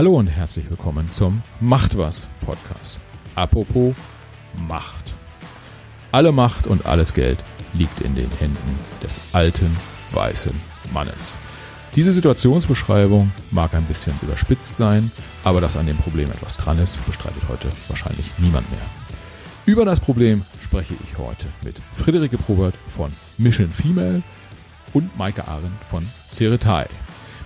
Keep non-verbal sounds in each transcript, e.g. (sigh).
Hallo und herzlich willkommen zum Macht was Podcast. Apropos Macht. Alle Macht und alles Geld liegt in den Händen des alten weißen Mannes. Diese Situationsbeschreibung mag ein bisschen überspitzt sein, aber dass an dem Problem etwas dran ist, bestreitet heute wahrscheinlich niemand mehr. Über das Problem spreche ich heute mit Friederike Probert von Mission Female und Maike Arendt von Ceretai.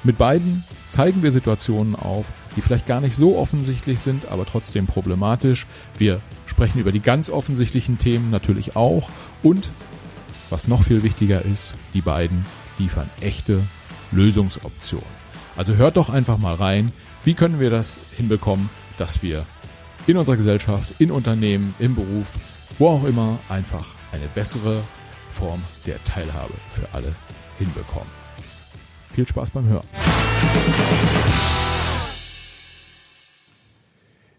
Mit beiden zeigen wir Situationen auf, die vielleicht gar nicht so offensichtlich sind, aber trotzdem problematisch. Wir sprechen über die ganz offensichtlichen Themen natürlich auch und was noch viel wichtiger ist, die beiden liefern echte Lösungsoptionen. Also hört doch einfach mal rein, wie können wir das hinbekommen, dass wir in unserer Gesellschaft, in Unternehmen, im Beruf, wo auch immer einfach eine bessere Form der Teilhabe für alle hinbekommen. Viel Spaß beim Hören.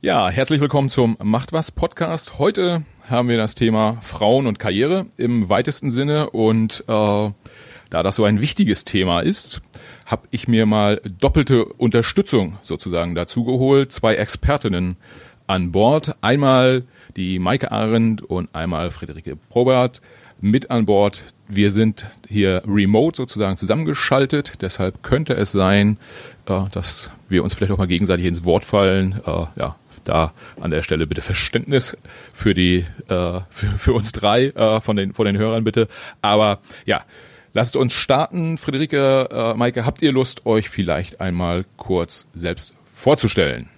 Ja, herzlich willkommen zum Macht was Podcast. Heute haben wir das Thema Frauen und Karriere im weitesten Sinne und äh, da das so ein wichtiges Thema ist, habe ich mir mal doppelte Unterstützung sozusagen dazu geholt. Zwei Expertinnen an Bord. Einmal die Maike Arendt und einmal Friederike Probert mit an Bord. Wir sind hier remote sozusagen zusammengeschaltet. Deshalb könnte es sein, äh, dass wir uns vielleicht auch mal gegenseitig ins Wort fallen. Äh, ja, da an der Stelle bitte Verständnis für die äh, für, für uns drei äh, von den von den Hörern bitte. Aber ja, lasst uns starten. Friederike, äh, Maike, habt ihr Lust, euch vielleicht einmal kurz selbst vorzustellen?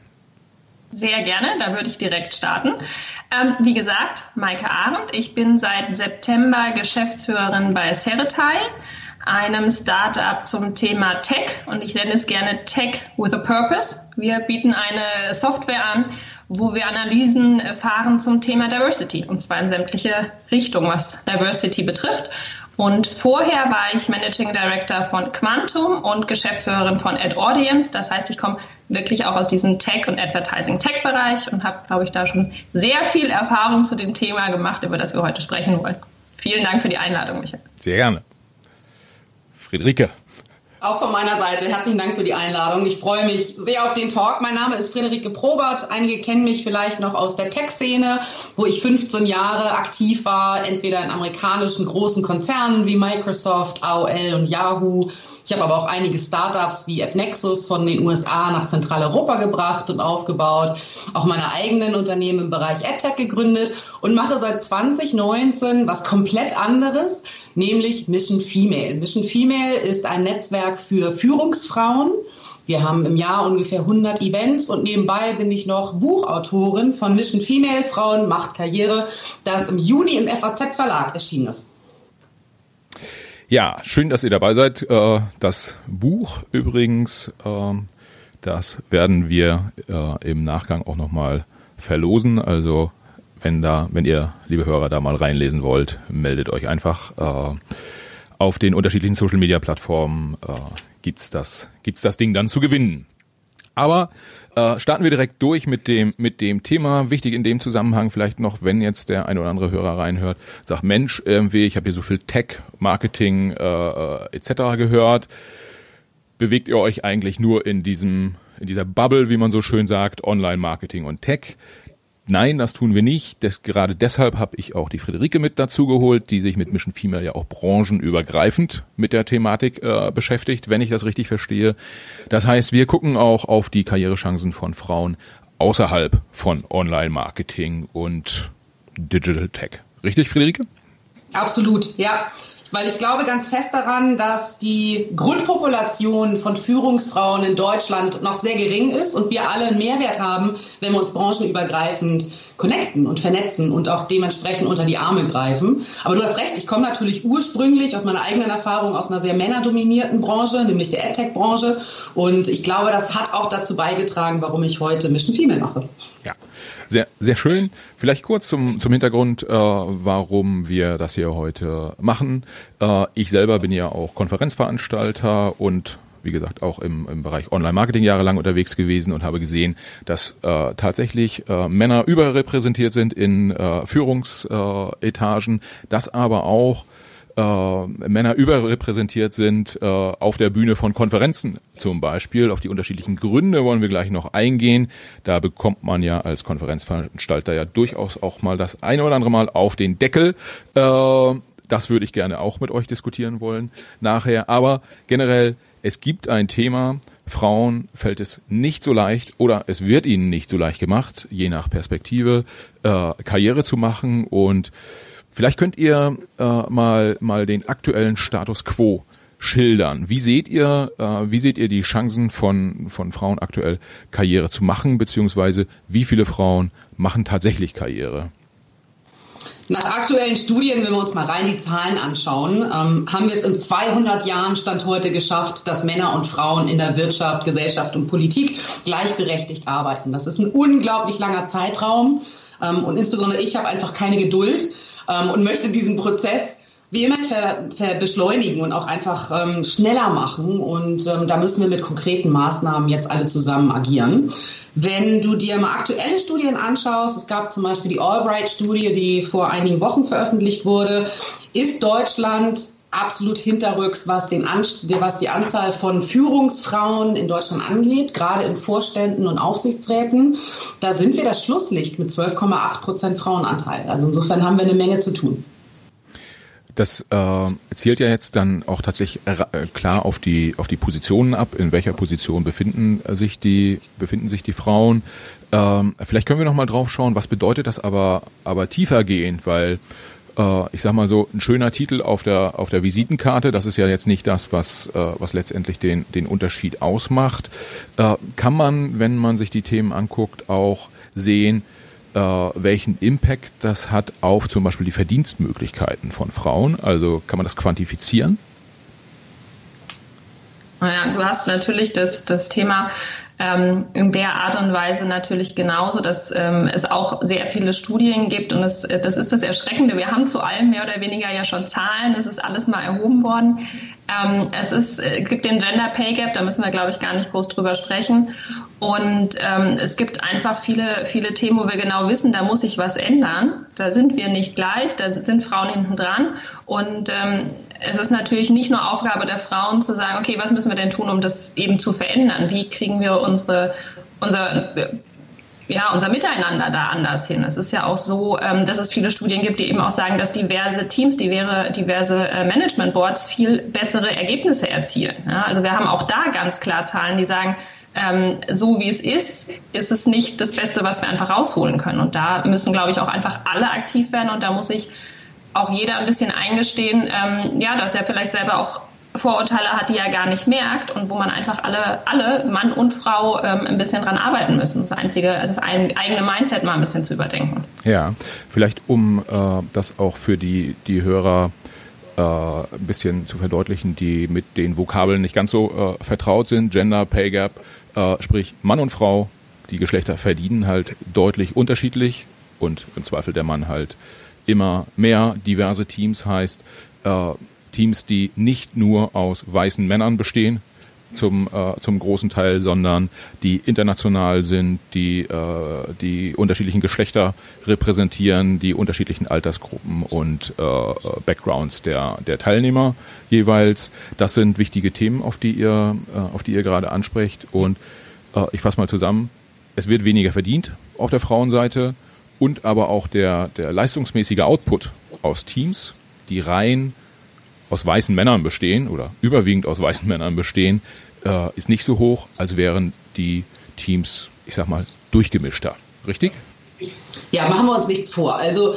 Sehr gerne, da würde ich direkt starten. Ähm, wie gesagt, Maike Arendt. Ich bin seit September Geschäftsführerin bei Ceretai, einem Startup zum Thema Tech und ich nenne es gerne Tech with a Purpose. Wir bieten eine Software an, wo wir Analysen fahren zum Thema Diversity und zwar in sämtliche Richtungen, was Diversity betrifft. Und vorher war ich Managing Director von Quantum und Geschäftsführerin von Ad Audience. Das heißt, ich komme wirklich auch aus diesem Tech- und Advertising-Tech-Bereich und habe, glaube ich, da schon sehr viel Erfahrung zu dem Thema gemacht, über das wir heute sprechen wollen. Vielen Dank für die Einladung, Michael. Sehr gerne. Friederike. Auch von meiner Seite herzlichen Dank für die Einladung. Ich freue mich sehr auf den Talk. Mein Name ist Friederike Probert. Einige kennen mich vielleicht noch aus der Tech-Szene, wo ich 15 Jahre aktiv war, entweder in amerikanischen großen Konzernen wie Microsoft, AOL und Yahoo ich habe aber auch einige Startups wie AppNexus von den USA nach Zentraleuropa gebracht und aufgebaut, auch meine eigenen Unternehmen im Bereich AdTech gegründet und mache seit 2019 was komplett anderes, nämlich Mission Female. Mission Female ist ein Netzwerk für Führungsfrauen. Wir haben im Jahr ungefähr 100 Events und nebenbei bin ich noch Buchautorin von Mission Female Frauen macht Karriere, das im Juni im FAZ Verlag erschienen ist. Ja, schön, dass ihr dabei seid. Äh, das Buch übrigens, ähm, das werden wir äh, im Nachgang auch nochmal verlosen. Also wenn da, wenn ihr, liebe Hörer, da mal reinlesen wollt, meldet euch einfach. Äh, auf den unterschiedlichen Social Media Plattformen gibt's das, gibt's das Ding dann zu gewinnen. Aber äh, starten wir direkt durch mit dem, mit dem Thema. Wichtig in dem Zusammenhang vielleicht noch, wenn jetzt der ein oder andere Hörer reinhört, sagt, Mensch, irgendwie, ich habe hier so viel Tech, Marketing äh, äh etc. gehört. Bewegt ihr euch eigentlich nur in diesem, in dieser Bubble, wie man so schön sagt, Online-Marketing und Tech? Nein, das tun wir nicht. Das, gerade deshalb habe ich auch die Friederike mit dazu geholt, die sich mit Mission Female ja auch branchenübergreifend mit der Thematik äh, beschäftigt, wenn ich das richtig verstehe. Das heißt, wir gucken auch auf die Karrierechancen von Frauen außerhalb von Online-Marketing und Digital Tech. Richtig, Friederike? Absolut, ja weil ich glaube ganz fest daran, dass die Grundpopulation von Führungsfrauen in Deutschland noch sehr gering ist und wir alle einen Mehrwert haben, wenn wir uns branchenübergreifend connecten und vernetzen und auch dementsprechend unter die Arme greifen. Aber du hast recht, ich komme natürlich ursprünglich aus meiner eigenen Erfahrung aus einer sehr männerdominierten Branche, nämlich der AdTech-Branche. Und ich glaube, das hat auch dazu beigetragen, warum ich heute Mission Female mache. Ja. Sehr, sehr schön. Vielleicht kurz zum, zum Hintergrund, äh, warum wir das hier heute machen. Äh, ich selber bin ja auch Konferenzveranstalter und wie gesagt, auch im, im Bereich Online-Marketing jahrelang unterwegs gewesen und habe gesehen, dass äh, tatsächlich äh, Männer überrepräsentiert sind in äh, Führungsetagen, dass aber auch äh, Männer überrepräsentiert sind äh, auf der Bühne von Konferenzen zum Beispiel. Auf die unterschiedlichen Gründe wollen wir gleich noch eingehen. Da bekommt man ja als Konferenzveranstalter ja durchaus auch mal das eine oder andere Mal auf den Deckel. Äh, das würde ich gerne auch mit euch diskutieren wollen nachher. Aber generell, es gibt ein Thema, Frauen fällt es nicht so leicht oder es wird ihnen nicht so leicht gemacht, je nach Perspektive, äh, Karriere zu machen. Und vielleicht könnt ihr äh, mal, mal den aktuellen Status quo schildern. Wie seht ihr, äh, wie seht ihr die Chancen von, von Frauen aktuell Karriere zu machen, beziehungsweise wie viele Frauen machen tatsächlich Karriere? Nach aktuellen Studien, wenn wir uns mal rein die Zahlen anschauen, ähm, haben wir es in 200 Jahren Stand heute geschafft, dass Männer und Frauen in der Wirtschaft, Gesellschaft und Politik gleichberechtigt arbeiten. Das ist ein unglaublich langer Zeitraum ähm, und insbesondere ich habe einfach keine Geduld ähm, und möchte diesen Prozess vehement ver, ver beschleunigen und auch einfach ähm, schneller machen. Und ähm, da müssen wir mit konkreten Maßnahmen jetzt alle zusammen agieren. Wenn du dir mal aktuelle Studien anschaust, es gab zum Beispiel die Albright-Studie, die vor einigen Wochen veröffentlicht wurde, ist Deutschland absolut hinterrücks, was, den was die Anzahl von Führungsfrauen in Deutschland angeht, gerade in Vorständen und Aufsichtsräten. Da sind wir das Schlusslicht mit 12,8 Prozent Frauenanteil. Also insofern haben wir eine Menge zu tun. Das äh, zielt ja jetzt dann auch tatsächlich äh, klar auf die auf die Positionen ab. In welcher Position befinden sich die befinden sich die Frauen? Ähm, vielleicht können wir noch mal drauf schauen. Was bedeutet das aber aber tiefergehend, weil äh, ich sag mal so ein schöner Titel auf der auf der Visitenkarte. Das ist ja jetzt nicht das, was äh, was letztendlich den den Unterschied ausmacht. Äh, kann man, wenn man sich die Themen anguckt, auch sehen äh, welchen Impact das hat auf zum Beispiel die Verdienstmöglichkeiten von Frauen? Also kann man das quantifizieren? Naja, du hast natürlich das, das Thema ähm, in der Art und Weise natürlich genauso, dass ähm, es auch sehr viele Studien gibt und das, das ist das Erschreckende. Wir haben zu allem mehr oder weniger ja schon Zahlen, es ist alles mal erhoben worden. Ähm, es ist, äh, gibt den Gender Pay Gap, da müssen wir, glaube ich, gar nicht groß drüber sprechen. Und ähm, es gibt einfach viele, viele Themen, wo wir genau wissen, da muss sich was ändern. Da sind wir nicht gleich, da sind Frauen hinten dran. Und ähm, es ist natürlich nicht nur Aufgabe der Frauen zu sagen, okay, was müssen wir denn tun, um das eben zu verändern? Wie kriegen wir unsere, unser ja, unser Miteinander da anders hin. Es ist ja auch so, ähm, dass es viele Studien gibt, die eben auch sagen, dass diverse Teams, diverse, diverse äh, Management Boards viel bessere Ergebnisse erzielen. Also wir haben auch da ganz klar Zahlen, die sagen, ähm, so wie es ist, ist es nicht das Beste, was wir einfach rausholen können. Und da müssen, glaube ich, auch einfach alle aktiv werden und da muss sich auch jeder ein bisschen eingestehen, ähm, ja, dass er vielleicht selber auch Vorurteile hat, die er gar nicht merkt und wo man einfach alle, alle Mann und Frau, ähm, ein bisschen dran arbeiten müssen. Das einzige, das eigene Mindset mal ein bisschen zu überdenken. Ja, vielleicht um äh, das auch für die, die Hörer äh, ein bisschen zu verdeutlichen, die mit den Vokabeln nicht ganz so äh, vertraut sind. Gender, Pay Gap, äh, sprich Mann und Frau, die Geschlechter verdienen halt deutlich unterschiedlich und im Zweifel der Mann halt immer mehr. Diverse Teams heißt, äh, Teams, die nicht nur aus weißen Männern bestehen, zum, äh, zum großen Teil, sondern die international sind, die äh, die unterschiedlichen Geschlechter repräsentieren, die unterschiedlichen Altersgruppen und äh, Backgrounds der, der Teilnehmer jeweils. Das sind wichtige Themen, auf die ihr, äh, auf die ihr gerade ansprecht. Und äh, ich fasse mal zusammen. Es wird weniger verdient auf der Frauenseite und aber auch der, der leistungsmäßige Output aus Teams, die rein aus weißen Männern bestehen oder überwiegend aus weißen (laughs) Männern bestehen, äh, ist nicht so hoch, als wären die Teams, ich sag mal, durchgemischter. Richtig? Ja, machen wir uns nichts vor. Also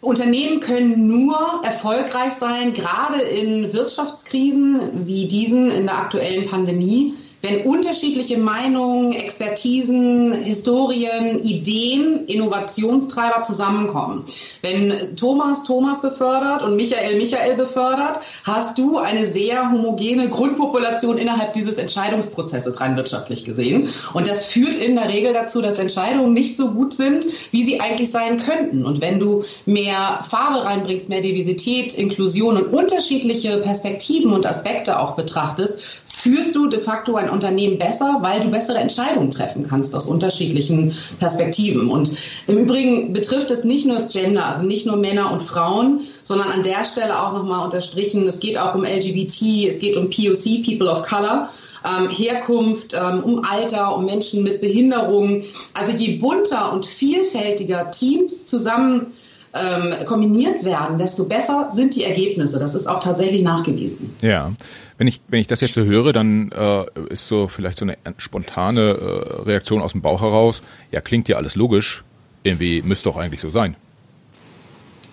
Unternehmen können nur erfolgreich sein, gerade in Wirtschaftskrisen wie diesen in der aktuellen Pandemie, wenn unterschiedliche Meinungen, Expertisen, Historien, Ideen, Innovationstreiber zusammenkommen. Wenn Thomas Thomas befördert und Michael Michael befördert, hast du eine sehr homogene Grundpopulation innerhalb dieses Entscheidungsprozesses rein wirtschaftlich gesehen. Und das führt in der Regel dazu, dass Entscheidungen nicht so gut sind, wie sie eigentlich sein könnten. Und wenn du mehr Farbe reinbringst, mehr Diversität, Inklusion und unterschiedliche Perspektiven und Aspekte auch betrachtest, führst du de facto ein Unternehmen besser, weil du bessere Entscheidungen treffen kannst aus unterschiedlichen Perspektiven. Und im Übrigen betrifft es nicht nur das Gender, also nicht nur Männer und Frauen, sondern an der Stelle auch nochmal unterstrichen, es geht auch um LGBT, es geht um POC, People of Color. Ähm, Herkunft, ähm, um Alter, um Menschen mit Behinderungen. Also je bunter und vielfältiger Teams zusammen ähm, kombiniert werden, desto besser sind die Ergebnisse. Das ist auch tatsächlich nachgewiesen. Ja. Wenn ich, wenn ich das jetzt so höre, dann äh, ist so vielleicht so eine spontane äh, Reaktion aus dem Bauch heraus, ja, klingt ja alles logisch, irgendwie müsste doch eigentlich so sein.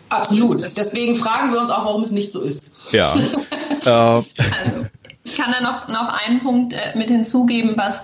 Absolut. Deswegen fragen wir uns auch, warum es nicht so ist. Ja. (laughs) äh, also, ich kann da noch, noch einen Punkt äh, mit hinzugeben, was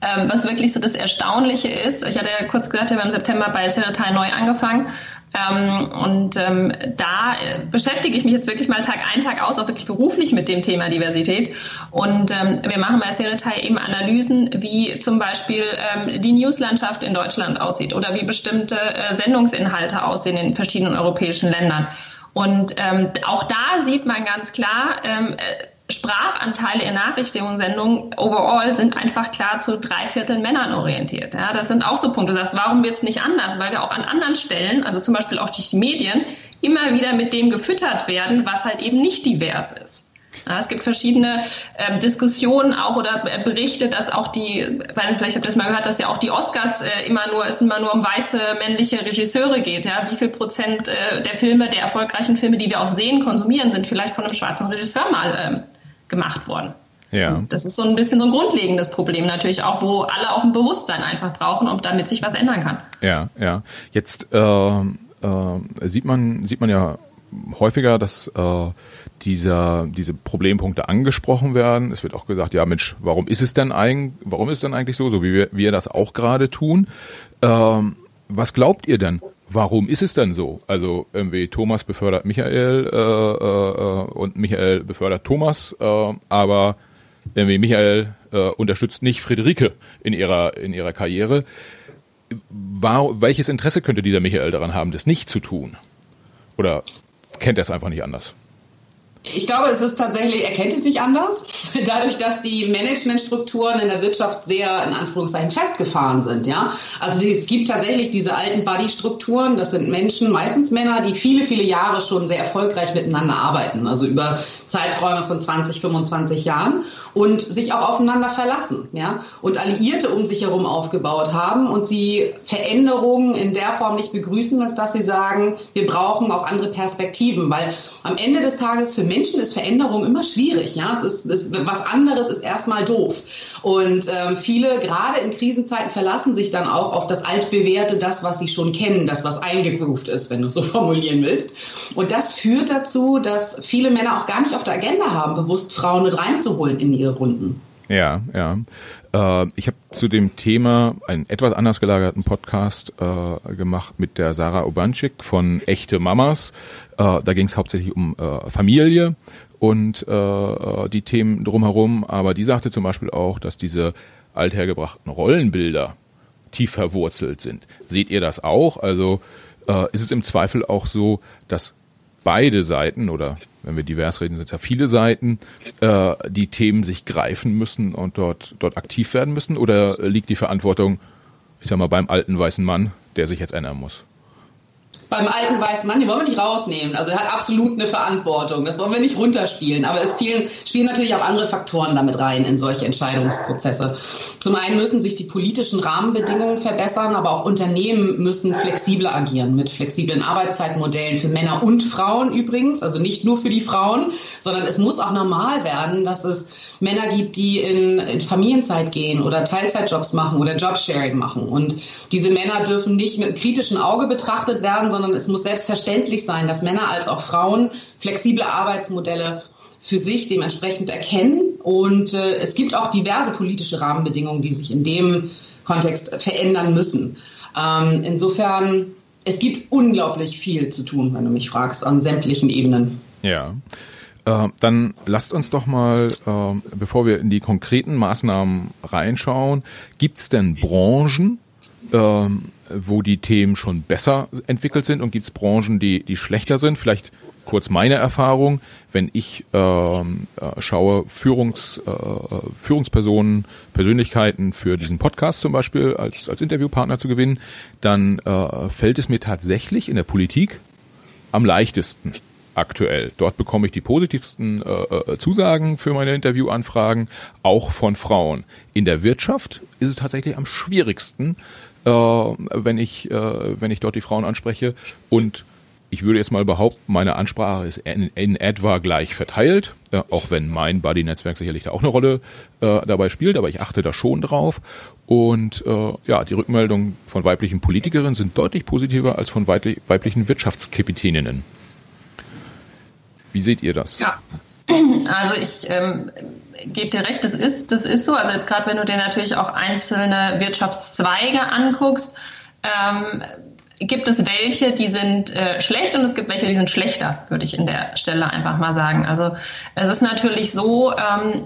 ähm, was wirklich so das Erstaunliche ist, ich hatte ja kurz gesagt, ich habe im September bei Ceretal neu angefangen ähm, und ähm, da äh, beschäftige ich mich jetzt wirklich mal Tag ein, Tag aus, auch wirklich beruflich mit dem Thema Diversität. Und ähm, wir machen bei Seritai eben Analysen, wie zum Beispiel ähm, die Newslandschaft in Deutschland aussieht oder wie bestimmte äh, Sendungsinhalte aussehen in verschiedenen europäischen Ländern. Und ähm, auch da sieht man ganz klar, ähm, äh, Sprachanteile in Nachrichtensendungen overall sind einfach klar zu drei Vierteln Männern orientiert. Ja, das sind auch so Punkte. Du sagst, warum wird es nicht anders? Weil wir auch an anderen Stellen, also zum Beispiel auch durch die Medien, immer wieder mit dem gefüttert werden, was halt eben nicht divers ist. Ja, es gibt verschiedene äh, Diskussionen auch oder äh, Berichte, dass auch die, weil vielleicht habt ihr das mal gehört, dass ja auch die Oscars äh, immer nur es immer nur um weiße männliche Regisseure geht. Ja, wie viel Prozent äh, der Filme, der erfolgreichen Filme, die wir auch sehen, konsumieren, sind vielleicht von einem schwarzen Regisseur mal ähm, gemacht worden. Ja. Und das ist so ein bisschen so ein grundlegendes Problem natürlich auch, wo alle auch ein Bewusstsein einfach brauchen, und damit sich was ändern kann. Ja, ja. Jetzt äh, äh, sieht man sieht man ja häufiger, dass äh, dieser, diese Problempunkte angesprochen werden. Es wird auch gesagt, ja Mensch, warum ist es denn eigentlich, warum ist es denn eigentlich so, so wie wir, wir das auch gerade tun? Ähm, was glaubt ihr denn? Warum ist es denn so? Also irgendwie Thomas befördert Michael äh, äh, und Michael befördert Thomas, äh, aber irgendwie Michael äh, unterstützt nicht Friederike in ihrer in ihrer Karriere. War, welches Interesse könnte dieser Michael daran haben, das nicht zu tun? Oder kennt er es einfach nicht anders? Ich glaube, es ist tatsächlich, er kennt es nicht anders. (laughs) Dadurch, dass die Managementstrukturen in der Wirtschaft sehr, in Anführungszeichen, festgefahren sind, ja. Also es gibt tatsächlich diese alten Buddy-Strukturen. Das sind Menschen, meistens Männer, die viele, viele Jahre schon sehr erfolgreich miteinander arbeiten. Also über Zeiträume von 20, 25 Jahren und sich auch aufeinander verlassen, ja. Und Alliierte um sich herum aufgebaut haben und sie Veränderungen in der Form nicht begrüßen, als dass sie sagen, wir brauchen auch andere Perspektiven, weil am Ende des Tages für Menschen ist Veränderung immer schwierig. Ja, es ist, es, was anderes ist erstmal doof. Und ähm, viele, gerade in Krisenzeiten, verlassen sich dann auch auf das altbewährte, das, was sie schon kennen, das, was eingegroovt ist, wenn du es so (laughs) formulieren willst. Und das führt dazu, dass viele Männer auch gar nicht auf der Agenda haben, bewusst Frauen mit reinzuholen in ihre Runden. Ja, ja. Äh, ich habe zu dem Thema einen etwas anders gelagerten Podcast äh, gemacht mit der Sarah Obanczyk von Echte Mamas. Äh, da ging es hauptsächlich um äh, Familie und äh, die Themen drumherum. Aber die sagte zum Beispiel auch, dass diese althergebrachten Rollenbilder tief verwurzelt sind. Seht ihr das auch? Also äh, ist es im Zweifel auch so, dass beide Seiten oder wenn wir divers reden, sind es ja viele Seiten, äh, die Themen sich greifen müssen und dort, dort aktiv werden müssen? Oder liegt die Verantwortung, ich sag mal, beim alten weißen Mann, der sich jetzt ändern muss? Beim alten weißen Mann, den wollen wir nicht rausnehmen. Also er hat absolut eine Verantwortung. Das wollen wir nicht runterspielen. Aber es spielen, spielen natürlich auch andere Faktoren damit rein in solche Entscheidungsprozesse. Zum einen müssen sich die politischen Rahmenbedingungen verbessern, aber auch Unternehmen müssen flexibler agieren mit flexiblen Arbeitszeitmodellen für Männer und Frauen übrigens. Also nicht nur für die Frauen, sondern es muss auch normal werden, dass es Männer gibt, die in, in Familienzeit gehen oder Teilzeitjobs machen oder Jobsharing machen. Und diese Männer dürfen nicht mit einem kritischen Auge betrachtet werden, sondern es muss selbstverständlich sein, dass Männer als auch Frauen flexible Arbeitsmodelle für sich dementsprechend erkennen. Und äh, es gibt auch diverse politische Rahmenbedingungen, die sich in dem Kontext verändern müssen. Ähm, insofern, es gibt unglaublich viel zu tun, wenn du mich fragst, an sämtlichen Ebenen. Ja. Äh, dann lasst uns doch mal, äh, bevor wir in die konkreten Maßnahmen reinschauen, gibt es denn Branchen, ähm, wo die Themen schon besser entwickelt sind und gibt es Branchen, die, die schlechter sind? Vielleicht kurz meine Erfahrung, wenn ich ähm, äh, schaue, Führungs, äh, Führungspersonen, Persönlichkeiten für diesen Podcast zum Beispiel als, als Interviewpartner zu gewinnen, dann äh, fällt es mir tatsächlich in der Politik am leichtesten aktuell. Dort bekomme ich die positivsten äh, äh, Zusagen für meine Interviewanfragen, auch von Frauen. In der Wirtschaft ist es tatsächlich am schwierigsten, äh, wenn ich äh, wenn ich dort die Frauen anspreche und ich würde jetzt mal behaupten, meine Ansprache ist in, in etwa gleich verteilt, äh, auch wenn mein Buddy-Netzwerk sicherlich da auch eine Rolle äh, dabei spielt, aber ich achte da schon drauf. Und äh, ja, die Rückmeldungen von weiblichen Politikerinnen sind deutlich positiver als von weiblichen Wirtschaftskapitäninnen. Wie seht ihr das? Ja. Also ich ähm, gebe dir recht, das ist, das ist so. Also jetzt gerade wenn du dir natürlich auch einzelne Wirtschaftszweige anguckst, ähm, gibt es welche, die sind äh, schlecht und es gibt welche, die sind schlechter, würde ich in der Stelle einfach mal sagen. Also es ist natürlich so, ähm,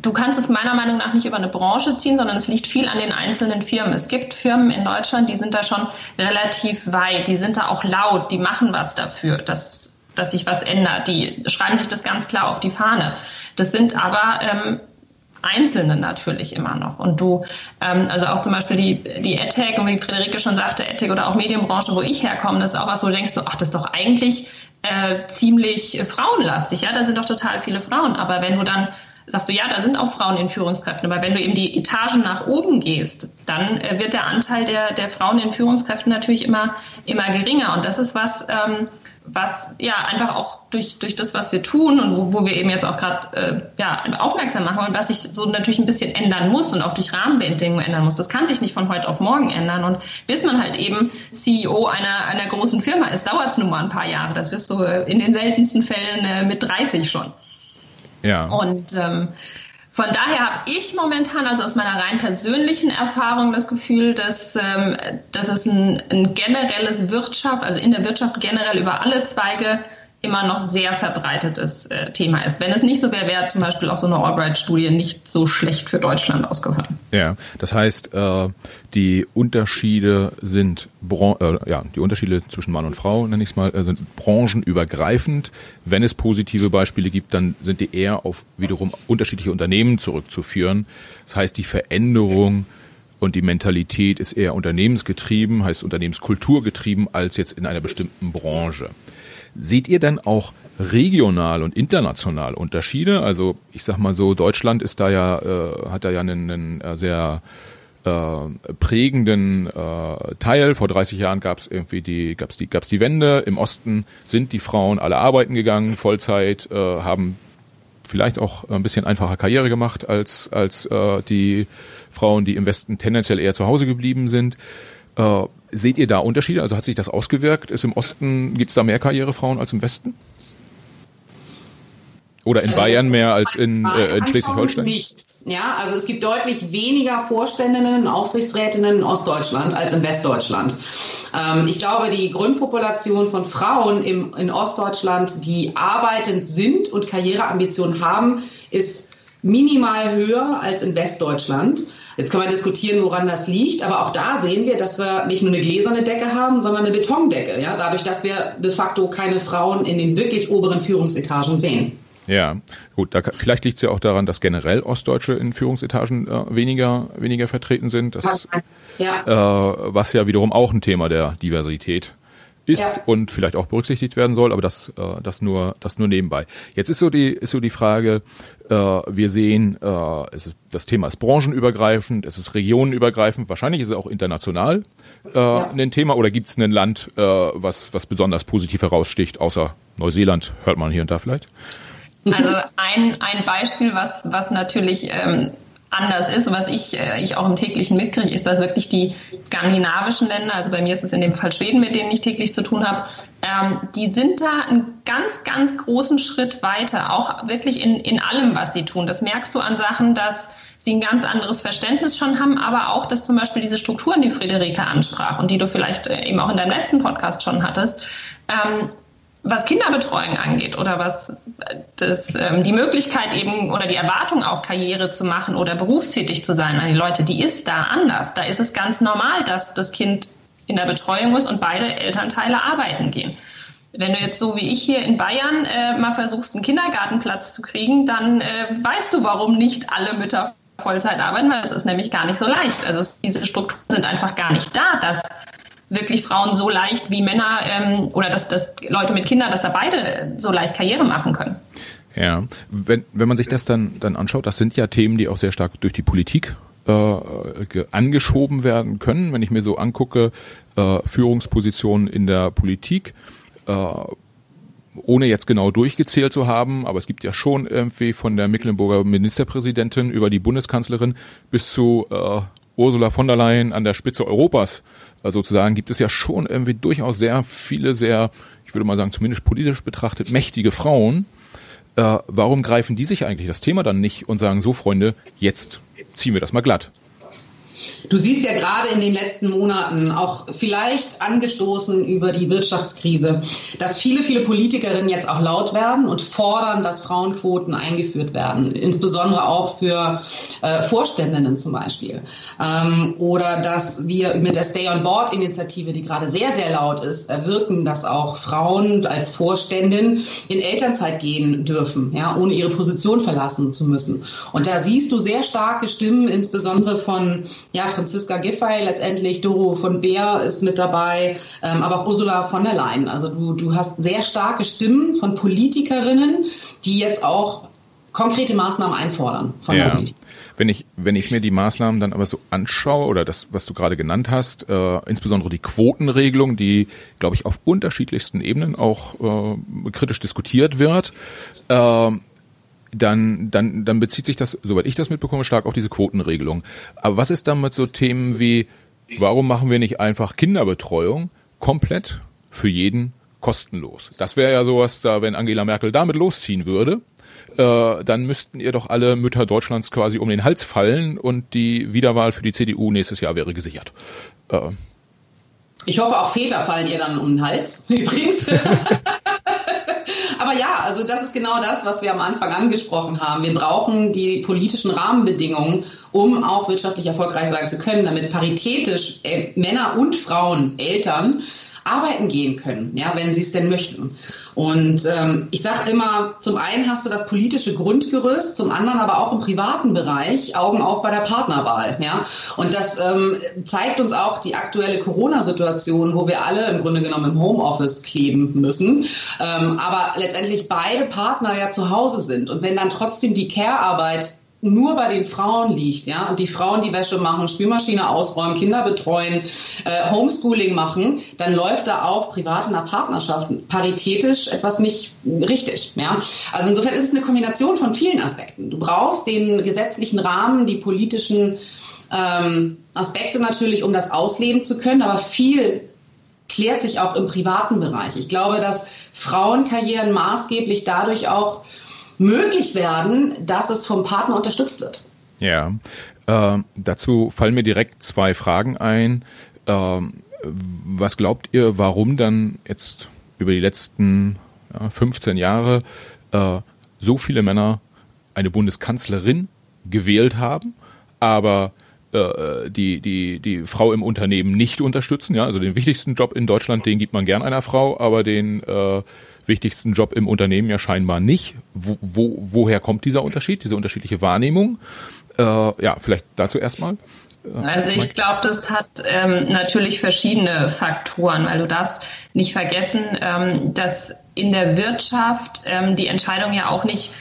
du kannst es meiner Meinung nach nicht über eine Branche ziehen, sondern es liegt viel an den einzelnen Firmen. Es gibt Firmen in Deutschland, die sind da schon relativ weit, die sind da auch laut, die machen was dafür, dass dass sich was ändert. Die schreiben sich das ganz klar auf die Fahne. Das sind aber ähm, Einzelne natürlich immer noch. Und du, ähm, also auch zum Beispiel die, die AdTech und wie Friederike schon sagte, AdTech oder auch Medienbranche, wo ich herkomme, das ist auch was, wo du denkst, ach, das ist doch eigentlich äh, ziemlich frauenlastig. Ja, da sind doch total viele Frauen. Aber wenn du dann sagst du, ja, da sind auch Frauen in Führungskräften, aber wenn du eben die Etagen nach oben gehst, dann äh, wird der Anteil der, der Frauen in Führungskräften natürlich immer, immer geringer. Und das ist was, ähm, was ja einfach auch durch, durch das, was wir tun und wo, wo wir eben jetzt auch gerade äh, ja, aufmerksam machen und was sich so natürlich ein bisschen ändern muss und auch durch Rahmenbedingungen ändern muss. Das kann sich nicht von heute auf morgen ändern. Und bis man halt eben CEO einer, einer großen Firma ist, dauert es nun mal ein paar Jahre. Das wirst du äh, in den seltensten Fällen äh, mit 30 schon. Ja. Und ähm, von daher habe ich momentan, also aus meiner rein persönlichen Erfahrung, das Gefühl, dass, ähm, dass es ein, ein generelles Wirtschaft, also in der Wirtschaft generell über alle Zweige immer noch sehr verbreitetes äh, Thema ist. Wenn es nicht so wäre, wäre zum Beispiel auch so eine Albright-Studie nicht so schlecht für Deutschland ausgefallen. Ja, das heißt, äh, die Unterschiede sind Bran äh, ja die Unterschiede zwischen Mann und Frau, nenne ich es mal, äh, sind branchenübergreifend. Wenn es positive Beispiele gibt, dann sind die eher auf wiederum unterschiedliche Unternehmen zurückzuführen. Das heißt, die Veränderung und die Mentalität ist eher unternehmensgetrieben, heißt unternehmenskulturgetrieben, als jetzt in einer bestimmten Branche. Seht ihr denn auch regional und international Unterschiede? Also ich sag mal so, Deutschland ist da ja, äh, hat da ja einen, einen äh, sehr äh, prägenden äh, Teil. Vor 30 Jahren gab es irgendwie die, gab's die, gab's die Wende. Im Osten sind die Frauen alle arbeiten gegangen, Vollzeit, äh, haben vielleicht auch ein bisschen einfacher Karriere gemacht als als äh, die Frauen, die im Westen tendenziell eher zu Hause geblieben sind. Äh, seht ihr da Unterschiede? Also hat sich das ausgewirkt? Ist im Osten, gibt es da mehr Karrierefrauen als im Westen? Oder in also, Bayern mehr als in, äh, in Schleswig-Holstein? Nicht. Ja, also es gibt deutlich weniger Vorständinnen und Aufsichtsrätinnen in Ostdeutschland als in Westdeutschland. Ähm, ich glaube, die Grundpopulation von Frauen im, in Ostdeutschland, die arbeitend sind und Karriereambitionen haben, ist minimal höher als in Westdeutschland. Jetzt kann man diskutieren, woran das liegt, aber auch da sehen wir, dass wir nicht nur eine gläserne Decke haben, sondern eine Betondecke. Ja? Dadurch, dass wir de facto keine Frauen in den wirklich oberen Führungsetagen sehen. Ja, gut, da, vielleicht liegt es ja auch daran, dass generell Ostdeutsche in Führungsetagen äh, weniger, weniger vertreten sind, das, ja. Äh, was ja wiederum auch ein Thema der Diversität ist ja. und vielleicht auch berücksichtigt werden soll, aber das, äh, das nur, das nur nebenbei. Jetzt ist so die, ist so die Frage, äh, wir sehen, äh, es ist, das Thema ist branchenübergreifend, es ist regionenübergreifend, wahrscheinlich ist es auch international äh, ja. ein Thema oder gibt es ein Land, äh, was, was besonders positiv heraussticht, außer Neuseeland, hört man hier und da vielleicht? Also ein, ein Beispiel, was, was natürlich ähm, anders ist und was ich, äh, ich auch im täglichen mitkriege, ist, dass wirklich die skandinavischen Länder, also bei mir ist es in dem Fall Schweden, mit denen ich täglich zu tun habe, ähm, die sind da einen ganz, ganz großen Schritt weiter, auch wirklich in, in allem, was sie tun. Das merkst du an Sachen, dass sie ein ganz anderes Verständnis schon haben, aber auch, dass zum Beispiel diese Strukturen, die Friederike ansprach und die du vielleicht äh, eben auch in deinem letzten Podcast schon hattest, ähm, was Kinderbetreuung angeht oder was das, ähm, die Möglichkeit eben oder die Erwartung auch Karriere zu machen oder berufstätig zu sein an die Leute, die ist da anders. Da ist es ganz normal, dass das Kind in der Betreuung ist und beide Elternteile arbeiten gehen. Wenn du jetzt so wie ich hier in Bayern äh, mal versuchst, einen Kindergartenplatz zu kriegen, dann äh, weißt du, warum nicht alle Mütter Vollzeit arbeiten, weil das ist nämlich gar nicht so leicht. Also diese Strukturen sind einfach gar nicht da, dass wirklich Frauen so leicht wie Männer ähm, oder dass, dass Leute mit Kindern, dass da beide so leicht Karriere machen können. Ja, wenn, wenn man sich das dann, dann anschaut, das sind ja Themen, die auch sehr stark durch die Politik äh, angeschoben werden können. Wenn ich mir so angucke, äh, Führungspositionen in der Politik, äh, ohne jetzt genau durchgezählt zu haben, aber es gibt ja schon irgendwie von der Mecklenburger Ministerpräsidentin über die Bundeskanzlerin bis zu äh, Ursula von der Leyen an der Spitze Europas sozusagen, gibt es ja schon irgendwie durchaus sehr viele sehr, ich würde mal sagen, zumindest politisch betrachtet, mächtige Frauen. Äh, warum greifen die sich eigentlich das Thema dann nicht und sagen, so Freunde, jetzt ziehen wir das mal glatt? Du siehst ja gerade in den letzten Monaten, auch vielleicht angestoßen über die Wirtschaftskrise, dass viele, viele Politikerinnen jetzt auch laut werden und fordern, dass Frauenquoten eingeführt werden, insbesondere auch für äh, Vorständinnen zum Beispiel. Ähm, oder dass wir mit der Stay-on-Board-Initiative, die gerade sehr, sehr laut ist, erwirken, dass auch Frauen als Vorständin in Elternzeit gehen dürfen, ja, ohne ihre Position verlassen zu müssen. Und da siehst du sehr starke Stimmen, insbesondere von ja, Franziska Giffey letztendlich, Doro von Beer ist mit dabei, ähm, aber auch Ursula von der Leyen. Also du, du hast sehr starke Stimmen von Politikerinnen, die jetzt auch konkrete Maßnahmen einfordern von ja. Wenn ich, wenn ich mir die Maßnahmen dann aber so anschaue oder das, was du gerade genannt hast, äh, insbesondere die Quotenregelung, die, glaube ich, auf unterschiedlichsten Ebenen auch äh, kritisch diskutiert wird, äh, dann, dann, dann bezieht sich das, soweit ich das mitbekomme, stark auf diese Quotenregelung. Aber was ist dann mit so Themen wie, warum machen wir nicht einfach Kinderbetreuung komplett für jeden kostenlos? Das wäre ja sowas, da, wenn Angela Merkel damit losziehen würde, äh, dann müssten ihr doch alle Mütter Deutschlands quasi um den Hals fallen und die Wiederwahl für die CDU nächstes Jahr wäre gesichert. Äh. Ich hoffe, auch Väter fallen ihr dann um den Hals, (laughs) übrigens. (laughs) Aber ja, also das ist genau das, was wir am Anfang angesprochen haben. Wir brauchen die politischen Rahmenbedingungen, um auch wirtschaftlich erfolgreich sein zu können, damit paritätisch äh, Männer und Frauen, Eltern arbeiten gehen können, ja, wenn sie es denn möchten. Und ähm, ich sage immer, zum einen hast du das politische Grundgerüst, zum anderen aber auch im privaten Bereich Augen auf bei der Partnerwahl. Ja? Und das ähm, zeigt uns auch die aktuelle Corona-Situation, wo wir alle im Grunde genommen im Homeoffice kleben müssen, ähm, aber letztendlich beide Partner ja zu Hause sind. Und wenn dann trotzdem die Care-Arbeit nur bei den Frauen liegt, ja, und die Frauen die Wäsche machen, Spülmaschine ausräumen, Kinder betreuen, äh, Homeschooling machen, dann läuft da auch privat in der Partnerschaft paritätisch etwas nicht richtig, ja. Also insofern ist es eine Kombination von vielen Aspekten. Du brauchst den gesetzlichen Rahmen, die politischen ähm, Aspekte natürlich, um das ausleben zu können, aber viel klärt sich auch im privaten Bereich. Ich glaube, dass Frauenkarrieren maßgeblich dadurch auch möglich werden, dass es vom Partner unterstützt wird. Ja, äh, dazu fallen mir direkt zwei Fragen ein. Äh, was glaubt ihr, warum dann jetzt über die letzten ja, 15 Jahre äh, so viele Männer eine Bundeskanzlerin gewählt haben, aber äh, die, die, die Frau im Unternehmen nicht unterstützen. Ja, also den wichtigsten Job in Deutschland, den gibt man gern einer Frau, aber den äh, wichtigsten Job im Unternehmen ja scheinbar nicht. Wo, wo, woher kommt dieser Unterschied, diese unterschiedliche Wahrnehmung? Äh, ja, vielleicht dazu erstmal. Äh, also ich glaube, das hat ähm, natürlich verschiedene Faktoren, weil du darfst nicht vergessen, ähm, dass in der Wirtschaft ähm, die Entscheidung ja auch nicht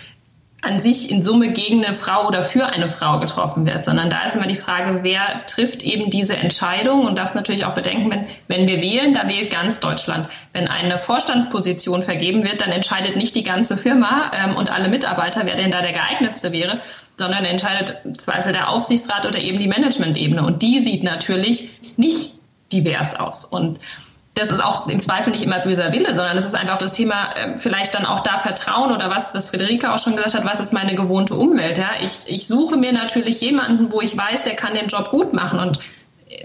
an sich in Summe gegen eine Frau oder für eine Frau getroffen wird, sondern da ist immer die Frage, wer trifft eben diese Entscheidung und das natürlich auch bedenken, wenn, wenn wir wählen, da wählt ganz Deutschland. Wenn eine Vorstandsposition vergeben wird, dann entscheidet nicht die ganze Firma ähm, und alle Mitarbeiter, wer denn da der geeignetste wäre, sondern entscheidet im Zweifel der Aufsichtsrat oder eben die Managementebene und die sieht natürlich nicht divers aus und das ist auch im Zweifel nicht immer böser Wille, sondern es ist einfach das Thema, äh, vielleicht dann auch da Vertrauen oder was, was Friederike auch schon gesagt hat, was ist meine gewohnte Umwelt. Ja? Ich, ich suche mir natürlich jemanden, wo ich weiß, der kann den Job gut machen. Und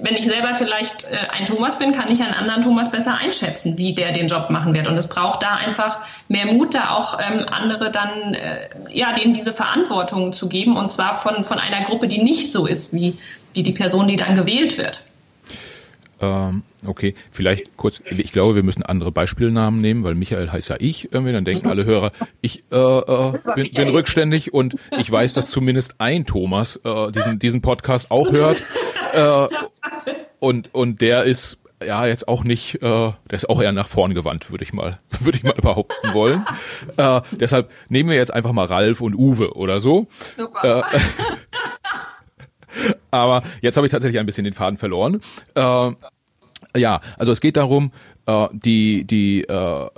wenn ich selber vielleicht äh, ein Thomas bin, kann ich einen anderen Thomas besser einschätzen, wie der den Job machen wird. Und es braucht da einfach mehr Mut, da auch ähm, andere dann, äh, ja, denen diese Verantwortung zu geben. Und zwar von, von einer Gruppe, die nicht so ist wie, wie die Person, die dann gewählt wird. Ähm, okay, vielleicht kurz, ich glaube, wir müssen andere Beispielnamen nehmen, weil Michael heißt ja ich irgendwie, dann denken alle Hörer, ich äh, äh, bin, bin rückständig und ich weiß, dass zumindest ein Thomas äh, diesen, diesen Podcast auch hört. Äh, und, und der ist ja jetzt auch nicht, äh, der ist auch eher nach vorn gewandt, würde ich mal, (laughs) würde ich mal behaupten wollen. Äh, deshalb nehmen wir jetzt einfach mal Ralf und Uwe oder so. Super. Äh, aber jetzt habe ich tatsächlich ein bisschen den Faden verloren. Äh, ja, also es geht darum, äh, die, die, äh,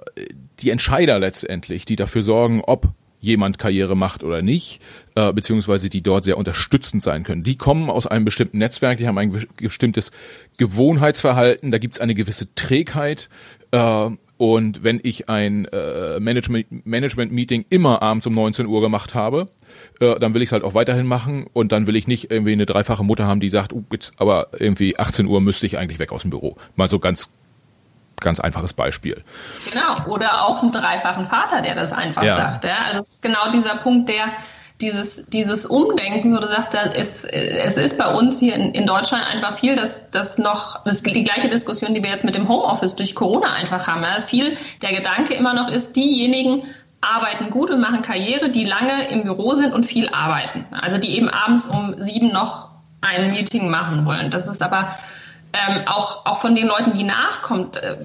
die Entscheider letztendlich, die dafür sorgen, ob jemand Karriere macht oder nicht, äh, beziehungsweise die dort sehr unterstützend sein können. Die kommen aus einem bestimmten Netzwerk, die haben ein bestimmtes Gewohnheitsverhalten, da gibt's eine gewisse Trägheit. Äh, und wenn ich ein äh, Management, Management Meeting immer abends um 19 Uhr gemacht habe, äh, dann will ich es halt auch weiterhin machen und dann will ich nicht irgendwie eine dreifache Mutter haben, die sagt, uh, jetzt aber irgendwie 18 Uhr müsste ich eigentlich weg aus dem Büro. Mal so ganz ganz einfaches Beispiel. Genau, oder auch einen dreifachen Vater, der das einfach ja. sagt. Ja? Also es ist genau dieser Punkt, der dieses, dieses Umdenken, wo du sagst, da ist, es ist bei uns hier in, in Deutschland einfach viel, dass das noch, das ist die gleiche Diskussion, die wir jetzt mit dem Homeoffice durch Corona einfach haben. Ja? Viel der Gedanke immer noch ist, diejenigen arbeiten gut und machen Karriere, die lange im Büro sind und viel arbeiten. Also die eben abends um sieben noch ein Meeting machen wollen. Das ist aber ähm, auch, auch von den Leuten, die nachkommt, äh,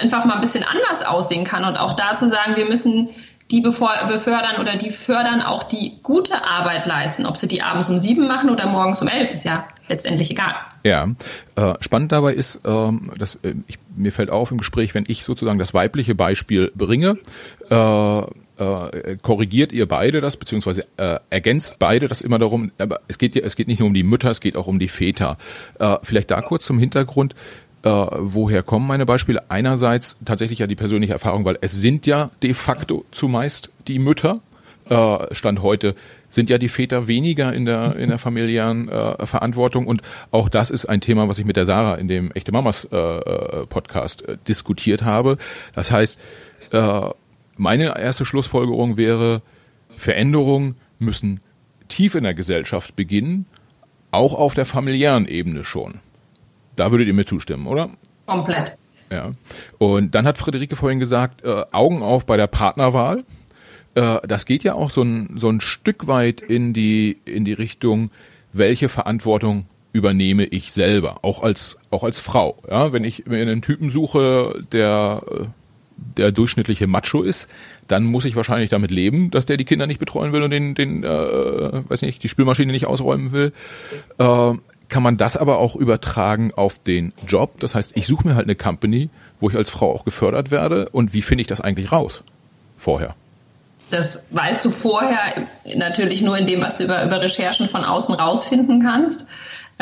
einfach mal ein bisschen anders aussehen kann. Und auch da zu sagen, wir müssen die befördern oder die fördern auch die gute Arbeit leisten. Ob sie die abends um sieben machen oder morgens um elf, ist ja letztendlich egal. Ja, äh, spannend dabei ist, ähm, dass äh, ich, mir fällt auf im Gespräch, wenn ich sozusagen das weibliche Beispiel bringe, äh, äh, korrigiert ihr beide das, beziehungsweise äh, ergänzt beide das immer darum, aber es geht ja, es geht nicht nur um die Mütter, es geht auch um die Väter. Äh, vielleicht da kurz zum Hintergrund. Äh, woher kommen meine Beispiele? Einerseits tatsächlich ja die persönliche Erfahrung, weil es sind ja de facto zumeist die Mütter. Äh, Stand heute sind ja die Väter weniger in der in der familiären äh, Verantwortung und auch das ist ein Thema, was ich mit der Sarah in dem echte Mamas äh, äh Podcast äh, diskutiert habe. Das heißt, äh, meine erste Schlussfolgerung wäre, Veränderungen müssen tief in der Gesellschaft beginnen, auch auf der familiären Ebene schon. Da würdet ihr mir zustimmen, oder? Komplett. Ja. Und dann hat Friederike vorhin gesagt, äh, Augen auf bei der Partnerwahl. Äh, das geht ja auch so ein, so ein Stück weit in die, in die Richtung, welche Verantwortung übernehme ich selber, auch als, auch als Frau. Ja, wenn ich mir einen Typen suche, der äh, der durchschnittliche Macho ist, dann muss ich wahrscheinlich damit leben, dass der die Kinder nicht betreuen will und den, den äh, weiß nicht, die Spülmaschine nicht ausräumen will. Äh, kann man das aber auch übertragen auf den Job? Das heißt, ich suche mir halt eine Company, wo ich als Frau auch gefördert werde. Und wie finde ich das eigentlich raus? Vorher. Das weißt du vorher natürlich nur in dem, was du über, über Recherchen von außen rausfinden kannst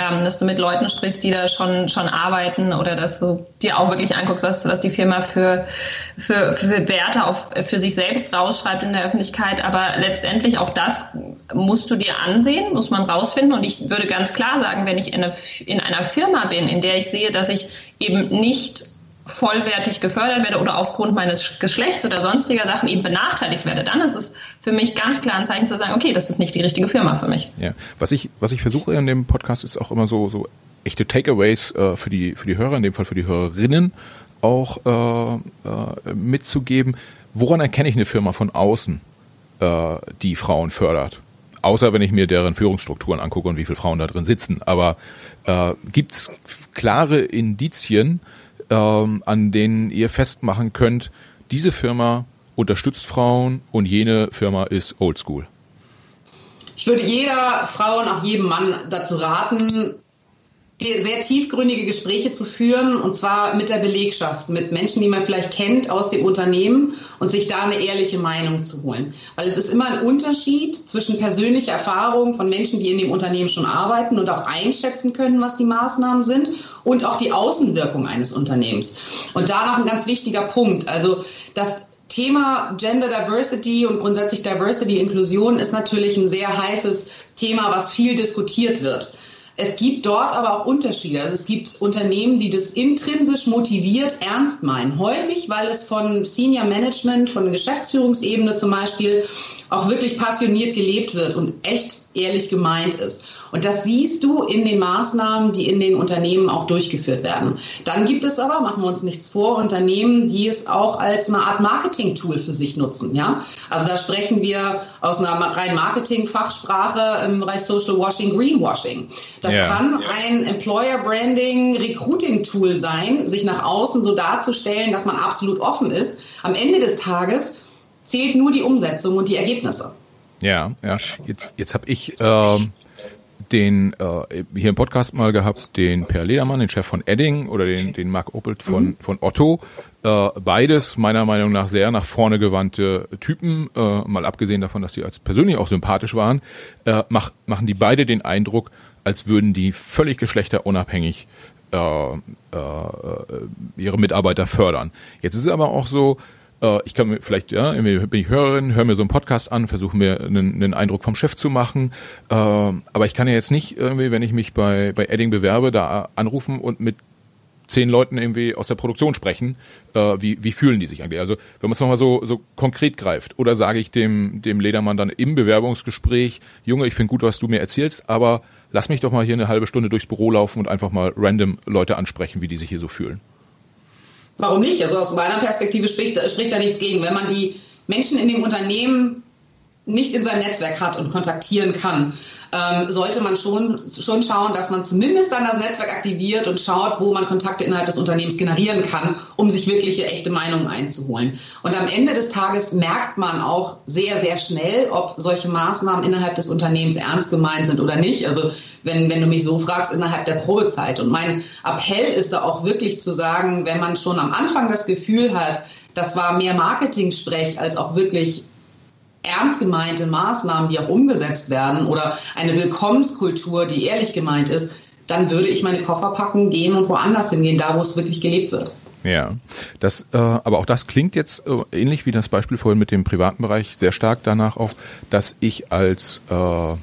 ähm, dass du mit Leuten sprichst, die da schon, schon arbeiten oder dass du dir auch wirklich anguckst, was, was die Firma für, für, für Werte auf, für sich selbst rausschreibt in der Öffentlichkeit. Aber letztendlich auch das musst du dir ansehen, muss man rausfinden. Und ich würde ganz klar sagen, wenn ich in, eine, in einer Firma bin, in der ich sehe, dass ich eben nicht vollwertig gefördert werde oder aufgrund meines Geschlechts oder sonstiger Sachen eben benachteiligt werde, dann ist es für mich ganz klar ein Zeichen zu sagen, okay, das ist nicht die richtige Firma für mich. Ja, was ich, was ich versuche in dem Podcast ist auch immer so, so echte Takeaways äh, für die, für die Hörer, in dem Fall für die Hörerinnen auch äh, äh, mitzugeben. Woran erkenne ich eine Firma von außen, äh, die Frauen fördert? Außer wenn ich mir deren Führungsstrukturen angucke und wie viele Frauen da drin sitzen. Aber äh, gibt es klare Indizien, ähm, an denen ihr festmachen könnt, diese Firma unterstützt Frauen und jene Firma ist oldschool? Ich würde jeder Frau und auch jedem Mann dazu raten, sehr tiefgründige Gespräche zu führen und zwar mit der Belegschaft, mit Menschen, die man vielleicht kennt aus dem Unternehmen und sich da eine ehrliche Meinung zu holen. Weil es ist immer ein Unterschied zwischen persönlicher Erfahrung von Menschen, die in dem Unternehmen schon arbeiten und auch einschätzen können, was die Maßnahmen sind und auch die Außenwirkung eines Unternehmens. Und da noch ein ganz wichtiger Punkt. Also das Thema Gender Diversity und grundsätzlich Diversity Inklusion ist natürlich ein sehr heißes Thema, was viel diskutiert wird. Es gibt dort aber auch Unterschiede. Also es gibt Unternehmen, die das intrinsisch motiviert ernst meinen. Häufig, weil es von Senior Management, von der Geschäftsführungsebene zum Beispiel auch wirklich passioniert gelebt wird und echt ehrlich gemeint ist. Und das siehst du in den Maßnahmen, die in den Unternehmen auch durchgeführt werden. Dann gibt es aber, machen wir uns nichts vor, Unternehmen, die es auch als eine Art Marketing-Tool für sich nutzen. Ja? Also da sprechen wir aus einer rein Marketing-Fachsprache im Bereich Social Washing, Greenwashing. Das ja. kann ein Employer Branding, Recruiting-Tool sein, sich nach außen so darzustellen, dass man absolut offen ist. Am Ende des Tages zählt nur die Umsetzung und die Ergebnisse. Ja, ja. Jetzt, jetzt habe ich ähm, den äh, hier im Podcast mal gehabt, den Per Ledermann, den Chef von Edding oder den, den Mark Opelt von, mhm. von Otto. Äh, beides meiner Meinung nach sehr nach vorne gewandte Typen, äh, mal abgesehen davon, dass sie als persönlich auch sympathisch waren, äh, mach, machen die beide den Eindruck, als würden die völlig geschlechterunabhängig äh, äh, ihre Mitarbeiter fördern. Jetzt ist es aber auch so, äh, ich kann mir vielleicht, ja, bin ich Hörerin, höre mir so einen Podcast an, versuche mir einen, einen Eindruck vom Chef zu machen. Äh, aber ich kann ja jetzt nicht irgendwie, wenn ich mich bei, bei Edding bewerbe, da anrufen und mit zehn Leuten irgendwie aus der Produktion sprechen, äh, wie, wie fühlen die sich eigentlich? Also wenn man es nochmal so, so konkret greift, oder sage ich dem, dem Ledermann dann im Bewerbungsgespräch, Junge, ich finde gut, was du mir erzählst, aber lass mich doch mal hier eine halbe Stunde durchs Büro laufen und einfach mal random Leute ansprechen, wie die sich hier so fühlen. Warum nicht? Also aus meiner Perspektive spricht, spricht da nichts gegen. Wenn man die Menschen in dem Unternehmen nicht in seinem Netzwerk hat und kontaktieren kann, ähm, sollte man schon, schon schauen, dass man zumindest dann das Netzwerk aktiviert und schaut, wo man Kontakte innerhalb des Unternehmens generieren kann, um sich wirkliche echte Meinungen einzuholen. Und am Ende des Tages merkt man auch sehr, sehr schnell, ob solche Maßnahmen innerhalb des Unternehmens ernst gemeint sind oder nicht. Also wenn, wenn du mich so fragst, innerhalb der Probezeit. Und mein Appell ist da auch wirklich zu sagen, wenn man schon am Anfang das Gefühl hat, das war mehr Marketing-Sprech als auch wirklich ernst gemeinte Maßnahmen, die auch umgesetzt werden oder eine Willkommenskultur, die ehrlich gemeint ist, dann würde ich meine Koffer packen, gehen und woanders hingehen, da wo es wirklich gelebt wird. Ja, das, äh, aber auch das klingt jetzt äh, ähnlich wie das Beispiel vorhin mit dem privaten Bereich sehr stark danach auch, dass ich als äh,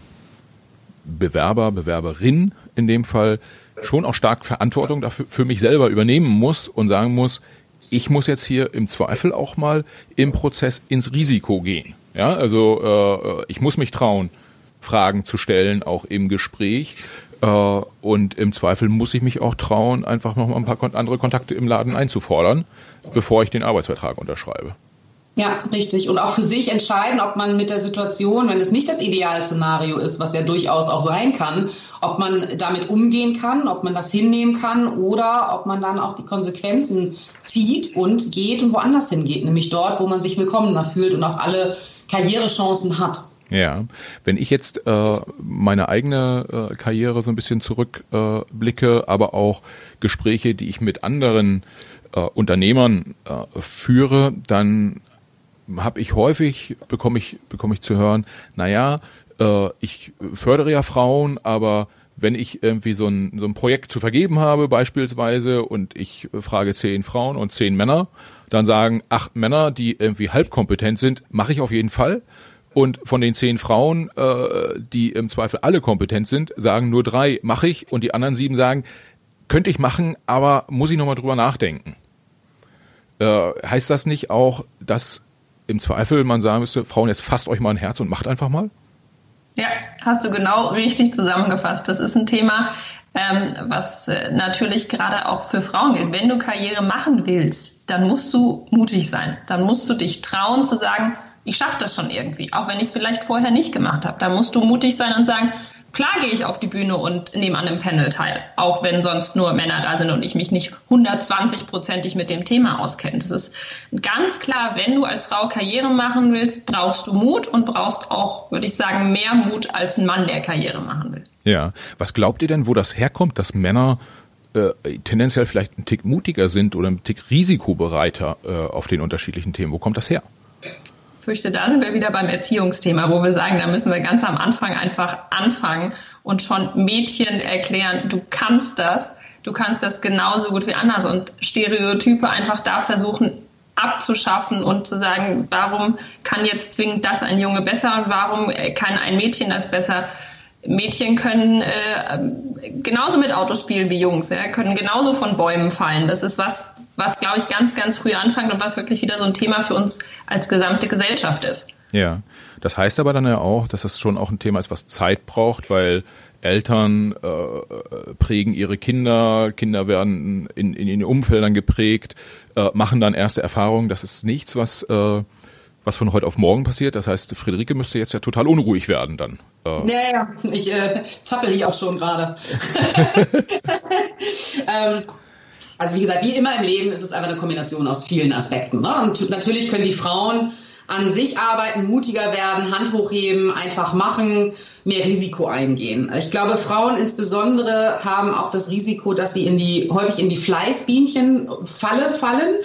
Bewerber, Bewerberin in dem Fall schon auch stark Verantwortung dafür für mich selber übernehmen muss und sagen muss, ich muss jetzt hier im Zweifel auch mal im Prozess ins Risiko gehen. Ja, also äh, ich muss mich trauen, Fragen zu stellen, auch im Gespräch. Äh, und im Zweifel muss ich mich auch trauen, einfach noch mal ein paar andere Kontakte im Laden einzufordern, bevor ich den Arbeitsvertrag unterschreibe. Ja, richtig. Und auch für sich entscheiden, ob man mit der Situation, wenn es nicht das Idealszenario ist, was ja durchaus auch sein kann, ob man damit umgehen kann, ob man das hinnehmen kann oder ob man dann auch die Konsequenzen zieht und geht und woanders hingeht, nämlich dort, wo man sich willkommener fühlt und auch alle Karrierechancen hat. Ja, wenn ich jetzt äh, meine eigene äh, Karriere so ein bisschen zurückblicke, äh, aber auch Gespräche, die ich mit anderen äh, Unternehmern äh, führe, dann habe ich häufig, bekomme ich, bekomme ich zu hören, naja, äh, ich fördere ja Frauen, aber wenn ich irgendwie so ein, so ein Projekt zu vergeben habe beispielsweise und ich frage zehn Frauen und zehn Männer, dann sagen acht Männer, die irgendwie halbkompetent sind, mache ich auf jeden Fall. Und von den zehn Frauen, äh, die im Zweifel alle kompetent sind, sagen nur drei, mache ich. Und die anderen sieben sagen, könnte ich machen, aber muss ich nochmal drüber nachdenken. Äh, heißt das nicht auch, dass im Zweifel man sagen müsste, Frauen, jetzt fasst euch mal ein Herz und macht einfach mal? Ja, hast du genau richtig zusammengefasst. Das ist ein Thema, ähm, was äh, natürlich gerade auch für Frauen gilt. Wenn du Karriere machen willst, dann musst du mutig sein. Dann musst du dich trauen zu sagen, ich schaffe das schon irgendwie, auch wenn ich es vielleicht vorher nicht gemacht habe. Da musst du mutig sein und sagen, Klar gehe ich auf die Bühne und nehme an einem Panel teil, auch wenn sonst nur Männer da sind und ich mich nicht 120-prozentig mit dem Thema auskenne. Das ist ganz klar, wenn du als Frau Karriere machen willst, brauchst du Mut und brauchst auch, würde ich sagen, mehr Mut als ein Mann, der Karriere machen will. Ja, was glaubt ihr denn, wo das herkommt, dass Männer äh, tendenziell vielleicht einen Tick mutiger sind oder einen Tick risikobereiter äh, auf den unterschiedlichen Themen? Wo kommt das her? Fürchte, da sind wir wieder beim Erziehungsthema, wo wir sagen, da müssen wir ganz am Anfang einfach anfangen und schon Mädchen erklären, du kannst das, du kannst das genauso gut wie anders und Stereotype einfach da versuchen abzuschaffen und zu sagen, warum kann jetzt zwingend das ein Junge besser und warum kann ein Mädchen das besser? Mädchen können äh, genauso mit Autos spielen wie Jungs, ja, können genauso von Bäumen fallen. Das ist was, was glaube ich ganz, ganz früh anfängt und was wirklich wieder so ein Thema für uns als gesamte Gesellschaft ist. Ja, das heißt aber dann ja auch, dass das schon auch ein Thema ist, was Zeit braucht, weil Eltern äh, prägen ihre Kinder, Kinder werden in, in ihren Umfeldern geprägt, äh, machen dann erste Erfahrungen. Das ist nichts, was, äh, was von heute auf morgen passiert. Das heißt, Friederike müsste jetzt ja total unruhig werden dann. Äh. Ja, ja, ich äh, zappel hier auch schon gerade. (laughs) ähm, also wie gesagt, wie immer im Leben ist es einfach eine Kombination aus vielen Aspekten. Ne? Und natürlich können die Frauen an sich arbeiten, mutiger werden, Hand hochheben, einfach machen, mehr Risiko eingehen. Ich glaube, Frauen insbesondere haben auch das Risiko, dass sie in die, häufig in die Fleißbienchen-Falle fallen,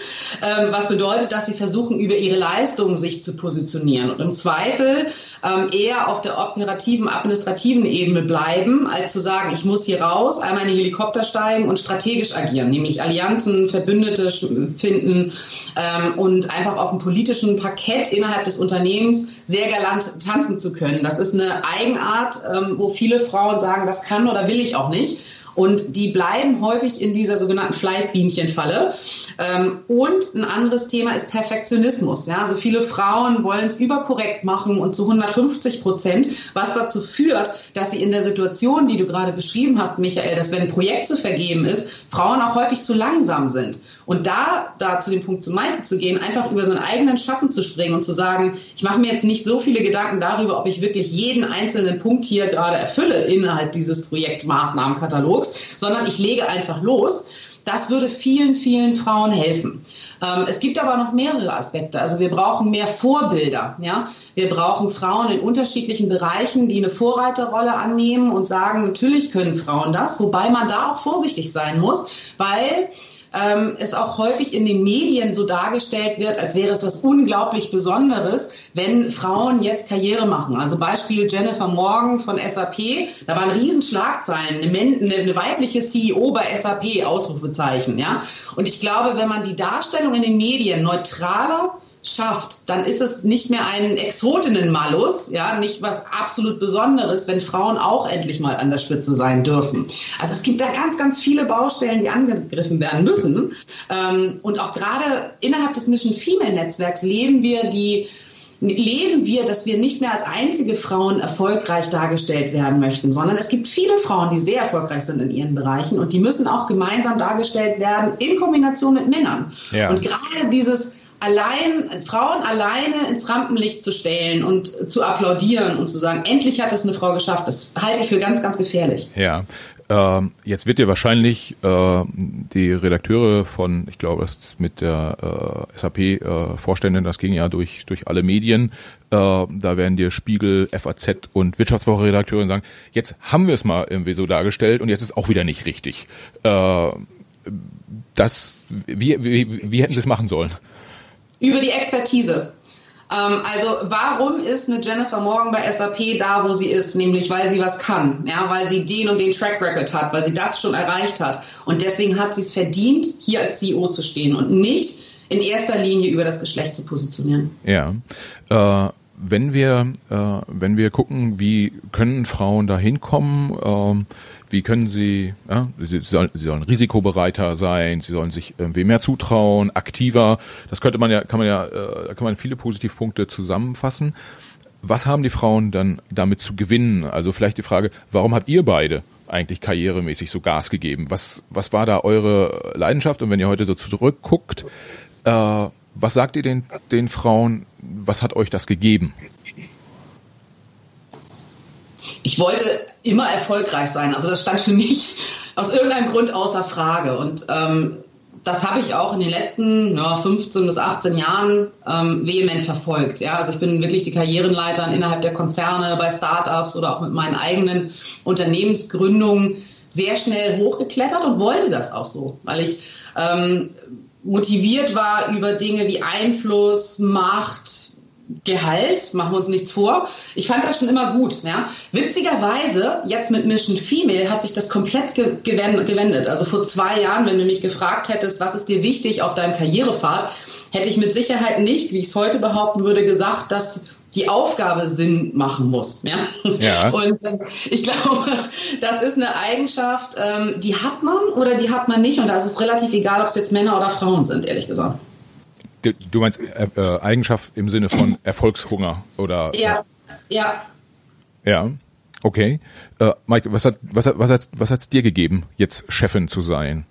ähm, was bedeutet, dass sie versuchen, über ihre Leistung sich zu positionieren und im Zweifel ähm, eher auf der operativen, administrativen Ebene bleiben, als zu sagen, ich muss hier raus, einmal in die Helikopter steigen und strategisch agieren, nämlich Allianzen, Verbündete finden ähm, und einfach auf dem politischen Parkett innerhalb des Unternehmens sehr galant tanzen zu können. Das ist eine Eigenart, ähm, wo viele Frauen sagen, das kann oder will ich auch nicht. Und die bleiben häufig in dieser sogenannten Fleißbienchenfalle. Ähm, und ein anderes Thema ist Perfektionismus. Ja, also viele Frauen wollen es überkorrekt machen und zu 150 Prozent, was dazu führt, dass sie in der Situation, die du gerade beschrieben hast, Michael, dass wenn ein Projekt zu vergeben ist, Frauen auch häufig zu langsam sind. Und da, da zu dem Punkt zu Maike zu gehen, einfach über seinen eigenen Schatten zu springen und zu sagen, ich mache mir jetzt nicht so viele Gedanken darüber, ob ich wirklich jeden einzelnen Punkt hier gerade erfülle innerhalb dieses Projektmaßnahmenkatalogs, sondern ich lege einfach los das würde vielen, vielen Frauen helfen. Ähm, es gibt aber noch mehrere Aspekte. Also wir brauchen mehr Vorbilder. Ja? Wir brauchen Frauen in unterschiedlichen Bereichen, die eine Vorreiterrolle annehmen und sagen, natürlich können Frauen das, wobei man da auch vorsichtig sein muss, weil ähm, es auch häufig in den Medien so dargestellt wird, als wäre es was unglaublich Besonderes, wenn Frauen jetzt Karriere machen. Also Beispiel Jennifer Morgan von SAP, da waren Riesenschlagzeilen, eine, eine, eine weibliche CEO bei SAP, Ausrufezeichen. Ja? Und ich glaube, wenn man die Darstellung in den Medien neutraler schafft, dann ist es nicht mehr ein Exotinnen-Malus, ja, nicht was absolut Besonderes, wenn Frauen auch endlich mal an der Spitze sein dürfen. Also es gibt da ganz, ganz viele Baustellen, die angegriffen werden müssen. Ähm, und auch gerade innerhalb des Mission Female Netzwerks leben wir die leben wir, dass wir nicht mehr als einzige Frauen erfolgreich dargestellt werden möchten, sondern es gibt viele Frauen, die sehr erfolgreich sind in ihren Bereichen und die müssen auch gemeinsam dargestellt werden in Kombination mit Männern. Ja. Und gerade dieses allein, Frauen alleine ins Rampenlicht zu stellen und zu applaudieren und zu sagen, endlich hat es eine Frau geschafft, das halte ich für ganz, ganz gefährlich. Ja. Ähm, jetzt wird dir wahrscheinlich äh, die Redakteure von, ich glaube, das mit der äh, SAP-Vorständin, äh, das ging ja durch, durch alle Medien, äh, da werden dir Spiegel, FAZ und Wirtschaftswoche-Redakteure sagen, jetzt haben wir es mal irgendwie so dargestellt und jetzt ist auch wieder nicht richtig. Äh, das, wie, wie, wie hätten sie es machen sollen? Über die Expertise. Ähm, also warum ist eine Jennifer Morgan bei SAP da, wo sie ist? Nämlich, weil sie was kann, ja, weil sie den und den Track Record hat, weil sie das schon erreicht hat. Und deswegen hat sie es verdient, hier als CEO zu stehen und nicht in erster Linie über das Geschlecht zu positionieren. Ja. Äh wenn wir, äh, wenn wir gucken, wie können Frauen da hinkommen, äh, wie können sie, ja, sie, sollen, sie sollen risikobereiter sein, sie sollen sich irgendwie mehr zutrauen, aktiver. Das könnte man ja, kann man ja, äh, kann man viele Positivpunkte zusammenfassen. Was haben die Frauen dann damit zu gewinnen? Also vielleicht die Frage, warum habt ihr beide eigentlich karrieremäßig so Gas gegeben? Was, was war da eure Leidenschaft? Und wenn ihr heute so zurückguckt, äh, was sagt ihr den, den Frauen? Was hat euch das gegeben? Ich wollte immer erfolgreich sein. Also das stand für mich (laughs) aus irgendeinem Grund außer Frage. Und ähm, das habe ich auch in den letzten ja, 15 bis 18 Jahren ähm, vehement verfolgt. Ja, also ich bin wirklich die Karrierenleiter innerhalb der Konzerne, bei Startups oder auch mit meinen eigenen Unternehmensgründungen sehr schnell hochgeklettert und wollte das auch so, weil ich ähm, motiviert war über Dinge wie Einfluss, Macht, Gehalt, machen wir uns nichts vor. Ich fand das schon immer gut. Ja. Witzigerweise, jetzt mit Mission Female hat sich das komplett ge gewendet. Also vor zwei Jahren, wenn du mich gefragt hättest, was ist dir wichtig auf deinem Karrierepfad, hätte ich mit Sicherheit nicht, wie ich es heute behaupten würde, gesagt, dass die Aufgabe Sinn machen muss. Ja? ja. (laughs) Und äh, ich glaube, das ist eine Eigenschaft, ähm, die hat man oder die hat man nicht. Und da ist es relativ egal, ob es jetzt Männer oder Frauen sind, ehrlich gesagt. Du, meinst äh, äh, Eigenschaft im Sinne von (clears throat) Erfolgshunger oder? Ja, ja. Ja, okay. Äh, Mike, was hat was hat was hat was hat's dir gegeben, jetzt Chefin zu sein?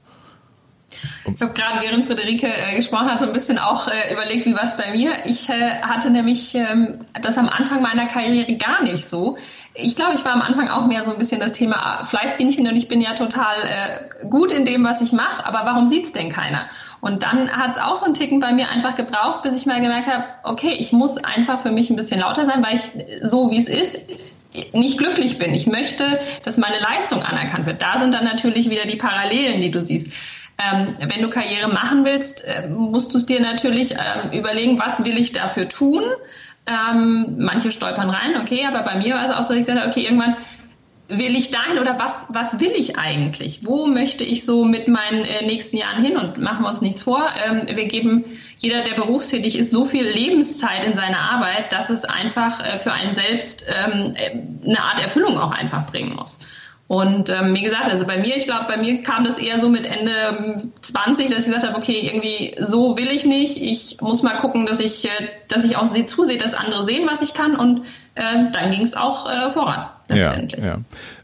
Ich habe gerade während Friederike äh, gesprochen hat, so ein bisschen auch äh, überlegt, wie war es bei mir. Ich äh, hatte nämlich ähm, das am Anfang meiner Karriere gar nicht so. Ich glaube, ich war am Anfang auch mehr so ein bisschen das Thema Fleißbienchen und ich bin ja total äh, gut in dem, was ich mache, aber warum sieht es denn keiner? Und dann hat es auch so einen Ticken bei mir einfach gebraucht, bis ich mal gemerkt habe, okay, ich muss einfach für mich ein bisschen lauter sein, weil ich so wie es ist, nicht glücklich bin. Ich möchte, dass meine Leistung anerkannt wird. Da sind dann natürlich wieder die Parallelen, die du siehst. Ähm, wenn du Karriere machen willst, äh, musst du es dir natürlich äh, überlegen, was will ich dafür tun. Ähm, manche stolpern rein, okay, aber bei mir war es auch so, ich sagte, okay, irgendwann will ich dahin oder was, was will ich eigentlich? Wo möchte ich so mit meinen äh, nächsten Jahren hin? Und machen wir uns nichts vor. Ähm, wir geben, jeder, der berufstätig ist, so viel Lebenszeit in seine Arbeit, dass es einfach äh, für einen selbst ähm, äh, eine Art Erfüllung auch einfach bringen muss. Und ähm, wie gesagt, also bei mir, ich glaube, bei mir kam das eher so mit Ende 20, dass ich gesagt habe, okay, irgendwie so will ich nicht. Ich muss mal gucken, dass ich, äh, dass ich auch zusehe, dass andere sehen, was ich kann. Und dann ging es auch voran. Letztendlich. Ja,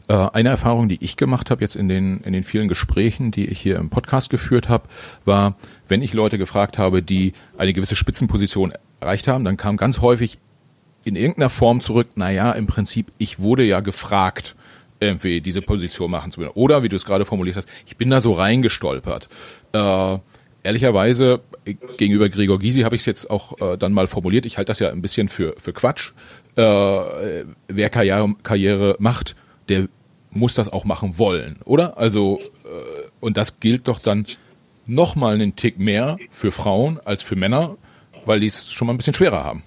ja. Äh, eine Erfahrung, die ich gemacht habe jetzt in den in den vielen Gesprächen, die ich hier im Podcast geführt habe, war, wenn ich Leute gefragt habe, die eine gewisse Spitzenposition erreicht haben, dann kam ganz häufig in irgendeiner Form zurück, na ja, im Prinzip, ich wurde ja gefragt irgendwie diese Position machen zu wollen. Oder, wie du es gerade formuliert hast, ich bin da so reingestolpert. Äh, ehrlicherweise, gegenüber Gregor Gysi habe ich es jetzt auch äh, dann mal formuliert. Ich halte das ja ein bisschen für, für Quatsch. Äh, wer Karriere, Karriere macht, der muss das auch machen wollen, oder? Also, äh, und das gilt doch dann nochmal einen Tick mehr für Frauen als für Männer, weil die es schon mal ein bisschen schwerer haben.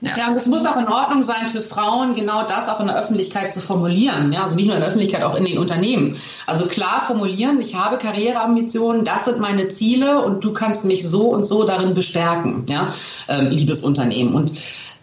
Ja. ja, und es muss auch in Ordnung sein für Frauen, genau das auch in der Öffentlichkeit zu formulieren. Ja, also nicht nur in der Öffentlichkeit, auch in den Unternehmen. Also klar formulieren, ich habe Karriereambitionen, das sind meine Ziele und du kannst mich so und so darin bestärken, ja, ähm, liebes Unternehmen. Und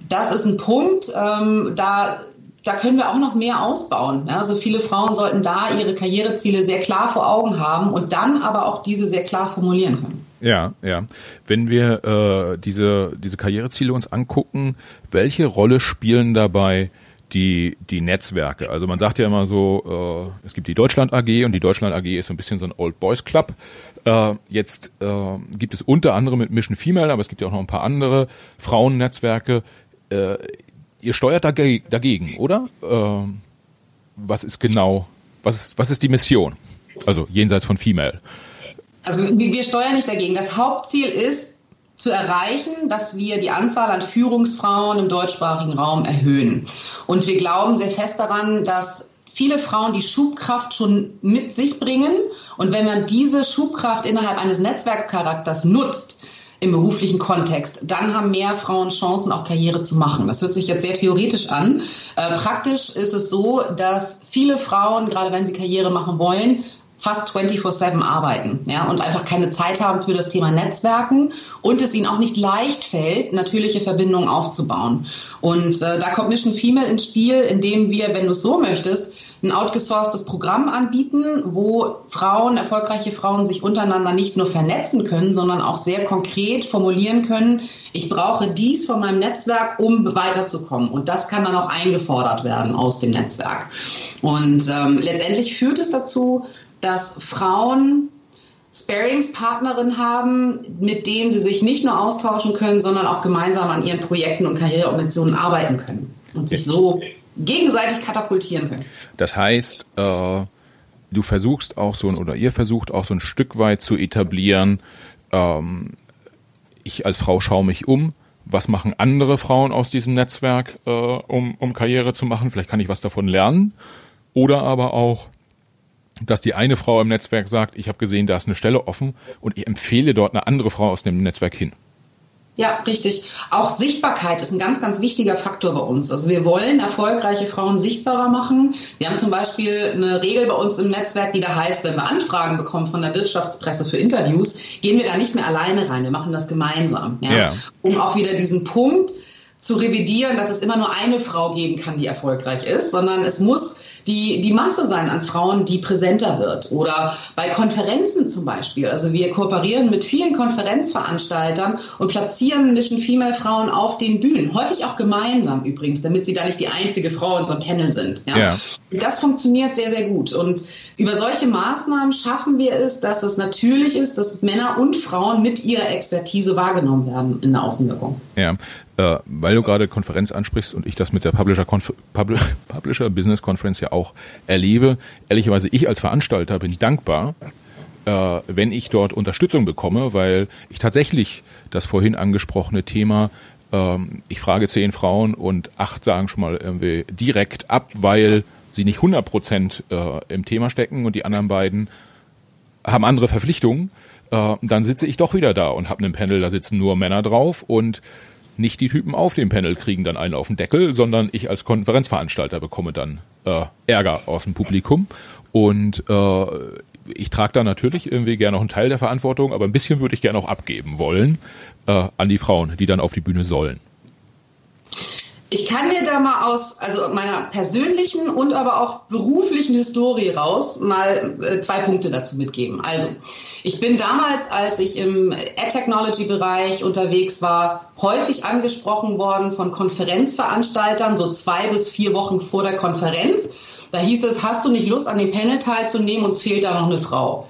das ist ein Punkt, ähm, da da können wir auch noch mehr ausbauen. Ja, also viele Frauen sollten da ihre Karriereziele sehr klar vor Augen haben und dann aber auch diese sehr klar formulieren können. Ja, ja. Wenn wir äh, diese, diese Karriereziele uns angucken, welche Rolle spielen dabei die, die Netzwerke? Also man sagt ja immer so, äh, es gibt die Deutschland AG und die Deutschland AG ist so ein bisschen so ein Old Boys Club. Äh, jetzt äh, gibt es unter anderem mit Mission Female, aber es gibt ja auch noch ein paar andere Frauennetzwerke. Äh, ihr steuert dagegen, dagegen oder? Äh, was ist genau, was ist, was ist die Mission? Also jenseits von Female. Also wir steuern nicht dagegen. Das Hauptziel ist zu erreichen, dass wir die Anzahl an Führungsfrauen im deutschsprachigen Raum erhöhen. Und wir glauben sehr fest daran, dass viele Frauen die Schubkraft schon mit sich bringen. Und wenn man diese Schubkraft innerhalb eines Netzwerkcharakters nutzt, im beruflichen Kontext, dann haben mehr Frauen Chancen, auch Karriere zu machen. Das hört sich jetzt sehr theoretisch an. Äh, praktisch ist es so, dass viele Frauen, gerade wenn sie Karriere machen wollen, fast 24-7 arbeiten ja, und einfach keine Zeit haben für das Thema Netzwerken und es ihnen auch nicht leicht fällt, natürliche Verbindungen aufzubauen. Und äh, da kommt Mission Female ins Spiel, indem wir, wenn du es so möchtest, ein outgesourcedes Programm anbieten, wo Frauen, erfolgreiche Frauen sich untereinander nicht nur vernetzen können, sondern auch sehr konkret formulieren können, ich brauche dies von meinem Netzwerk, um weiterzukommen. Und das kann dann auch eingefordert werden aus dem Netzwerk. Und ähm, letztendlich führt es dazu, dass Frauen Sparingspartnerinnen haben, mit denen sie sich nicht nur austauschen können, sondern auch gemeinsam an ihren Projekten und Karriereoptionen arbeiten können und sich so gegenseitig katapultieren können. Das heißt, äh, du versuchst auch so ein, oder ihr versucht auch so ein Stück weit zu etablieren, ähm, ich als Frau schaue mich um, was machen andere Frauen aus diesem Netzwerk, äh, um, um Karriere zu machen, vielleicht kann ich was davon lernen. Oder aber auch, dass die eine Frau im Netzwerk sagt, ich habe gesehen, da ist eine Stelle offen und ich empfehle dort eine andere Frau aus dem Netzwerk hin. Ja, richtig. Auch Sichtbarkeit ist ein ganz, ganz wichtiger Faktor bei uns. Also wir wollen erfolgreiche Frauen sichtbarer machen. Wir haben zum Beispiel eine Regel bei uns im Netzwerk, die da heißt, wenn wir Anfragen bekommen von der Wirtschaftspresse für Interviews, gehen wir da nicht mehr alleine rein. Wir machen das gemeinsam. Ja? ja. Um auch wieder diesen Punkt zu revidieren, dass es immer nur eine Frau geben kann, die erfolgreich ist, sondern es muss die, die Masse sein an Frauen, die präsenter wird. Oder bei Konferenzen zum Beispiel. Also wir kooperieren mit vielen Konferenzveranstaltern und platzieren Mission Female Frauen auf den Bühnen. Häufig auch gemeinsam übrigens, damit sie da nicht die einzige Frau in so einem Panel sind. Ja? ja. Das funktioniert sehr, sehr gut. Und über solche Maßnahmen schaffen wir es, dass es natürlich ist, dass Männer und Frauen mit ihrer Expertise wahrgenommen werden in der Außenwirkung. Ja, äh, weil du gerade Konferenz ansprichst und ich das mit der Publisher, Conf (laughs) Publisher Business Conference ja auch erlebe. Ehrlicherweise, ich als Veranstalter bin dankbar, äh, wenn ich dort Unterstützung bekomme, weil ich tatsächlich das vorhin angesprochene Thema ähm, ich frage zehn Frauen und acht sagen schon mal irgendwie direkt ab, weil sie nicht 100 Prozent äh, im Thema stecken und die anderen beiden haben andere Verpflichtungen. Äh, dann sitze ich doch wieder da und habe einen Panel, da sitzen nur Männer drauf und nicht die Typen auf dem Panel kriegen dann einen auf den Deckel, sondern ich als Konferenzveranstalter bekomme dann äh, Ärger aus dem Publikum. Und äh, ich trage da natürlich irgendwie gerne noch einen Teil der Verantwortung, aber ein bisschen würde ich gerne auch abgeben wollen äh, an die Frauen, die dann auf die Bühne sollen. Ich kann dir da mal aus also meiner persönlichen und aber auch beruflichen Historie raus mal äh, zwei Punkte dazu mitgeben. Also, ich bin damals, als ich im Ad-Technology-Bereich unterwegs war, häufig angesprochen worden von Konferenzveranstaltern, so zwei bis vier Wochen vor der Konferenz. Da hieß es, hast du nicht Lust, an dem Panel teilzunehmen? Uns fehlt da noch eine Frau.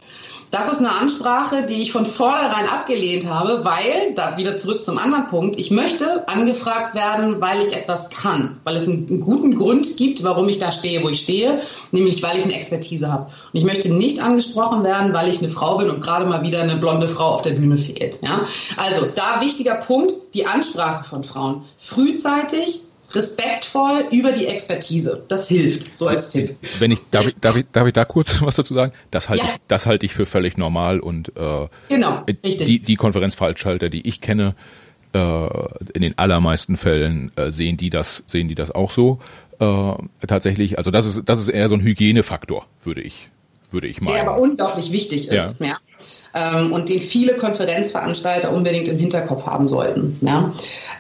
Das ist eine Ansprache, die ich von vornherein abgelehnt habe, weil, da wieder zurück zum anderen Punkt, ich möchte angefragt werden, weil ich etwas kann, weil es einen, guten Grund gibt, warum ich da stehe, wo ich stehe, nämlich weil ich eine Expertise habe. Und ich möchte nicht angesprochen werden, weil ich eine Frau bin und gerade mal wieder eine blonde Frau auf der Bühne fehlt. Ja? Also da wichtiger Punkt, die Ansprache von Frauen. Frühzeitig respektvoll über die Expertise. Das hilft, so als Tipp. Wenn ich, darf ich, darf ich, darf ich da kurz (laughs) was dazu sagen? Das halte ja. ich, das halte ich für völlig normal und äh, genau, richtig. Die, die Konferenzveranstalter, die ich kenne, äh, in den allermeisten Fällen äh, sehen die das, sehen die das auch so. Äh, tatsächlich, also das ist, das ist eher so ein Hygienefaktor, würde ich, würde ich meinen. Der aber unglaublich wichtig ist. Ja. ja ähm, und den viele Konferenzveranstalter unbedingt im Hinterkopf haben sollten. Ja.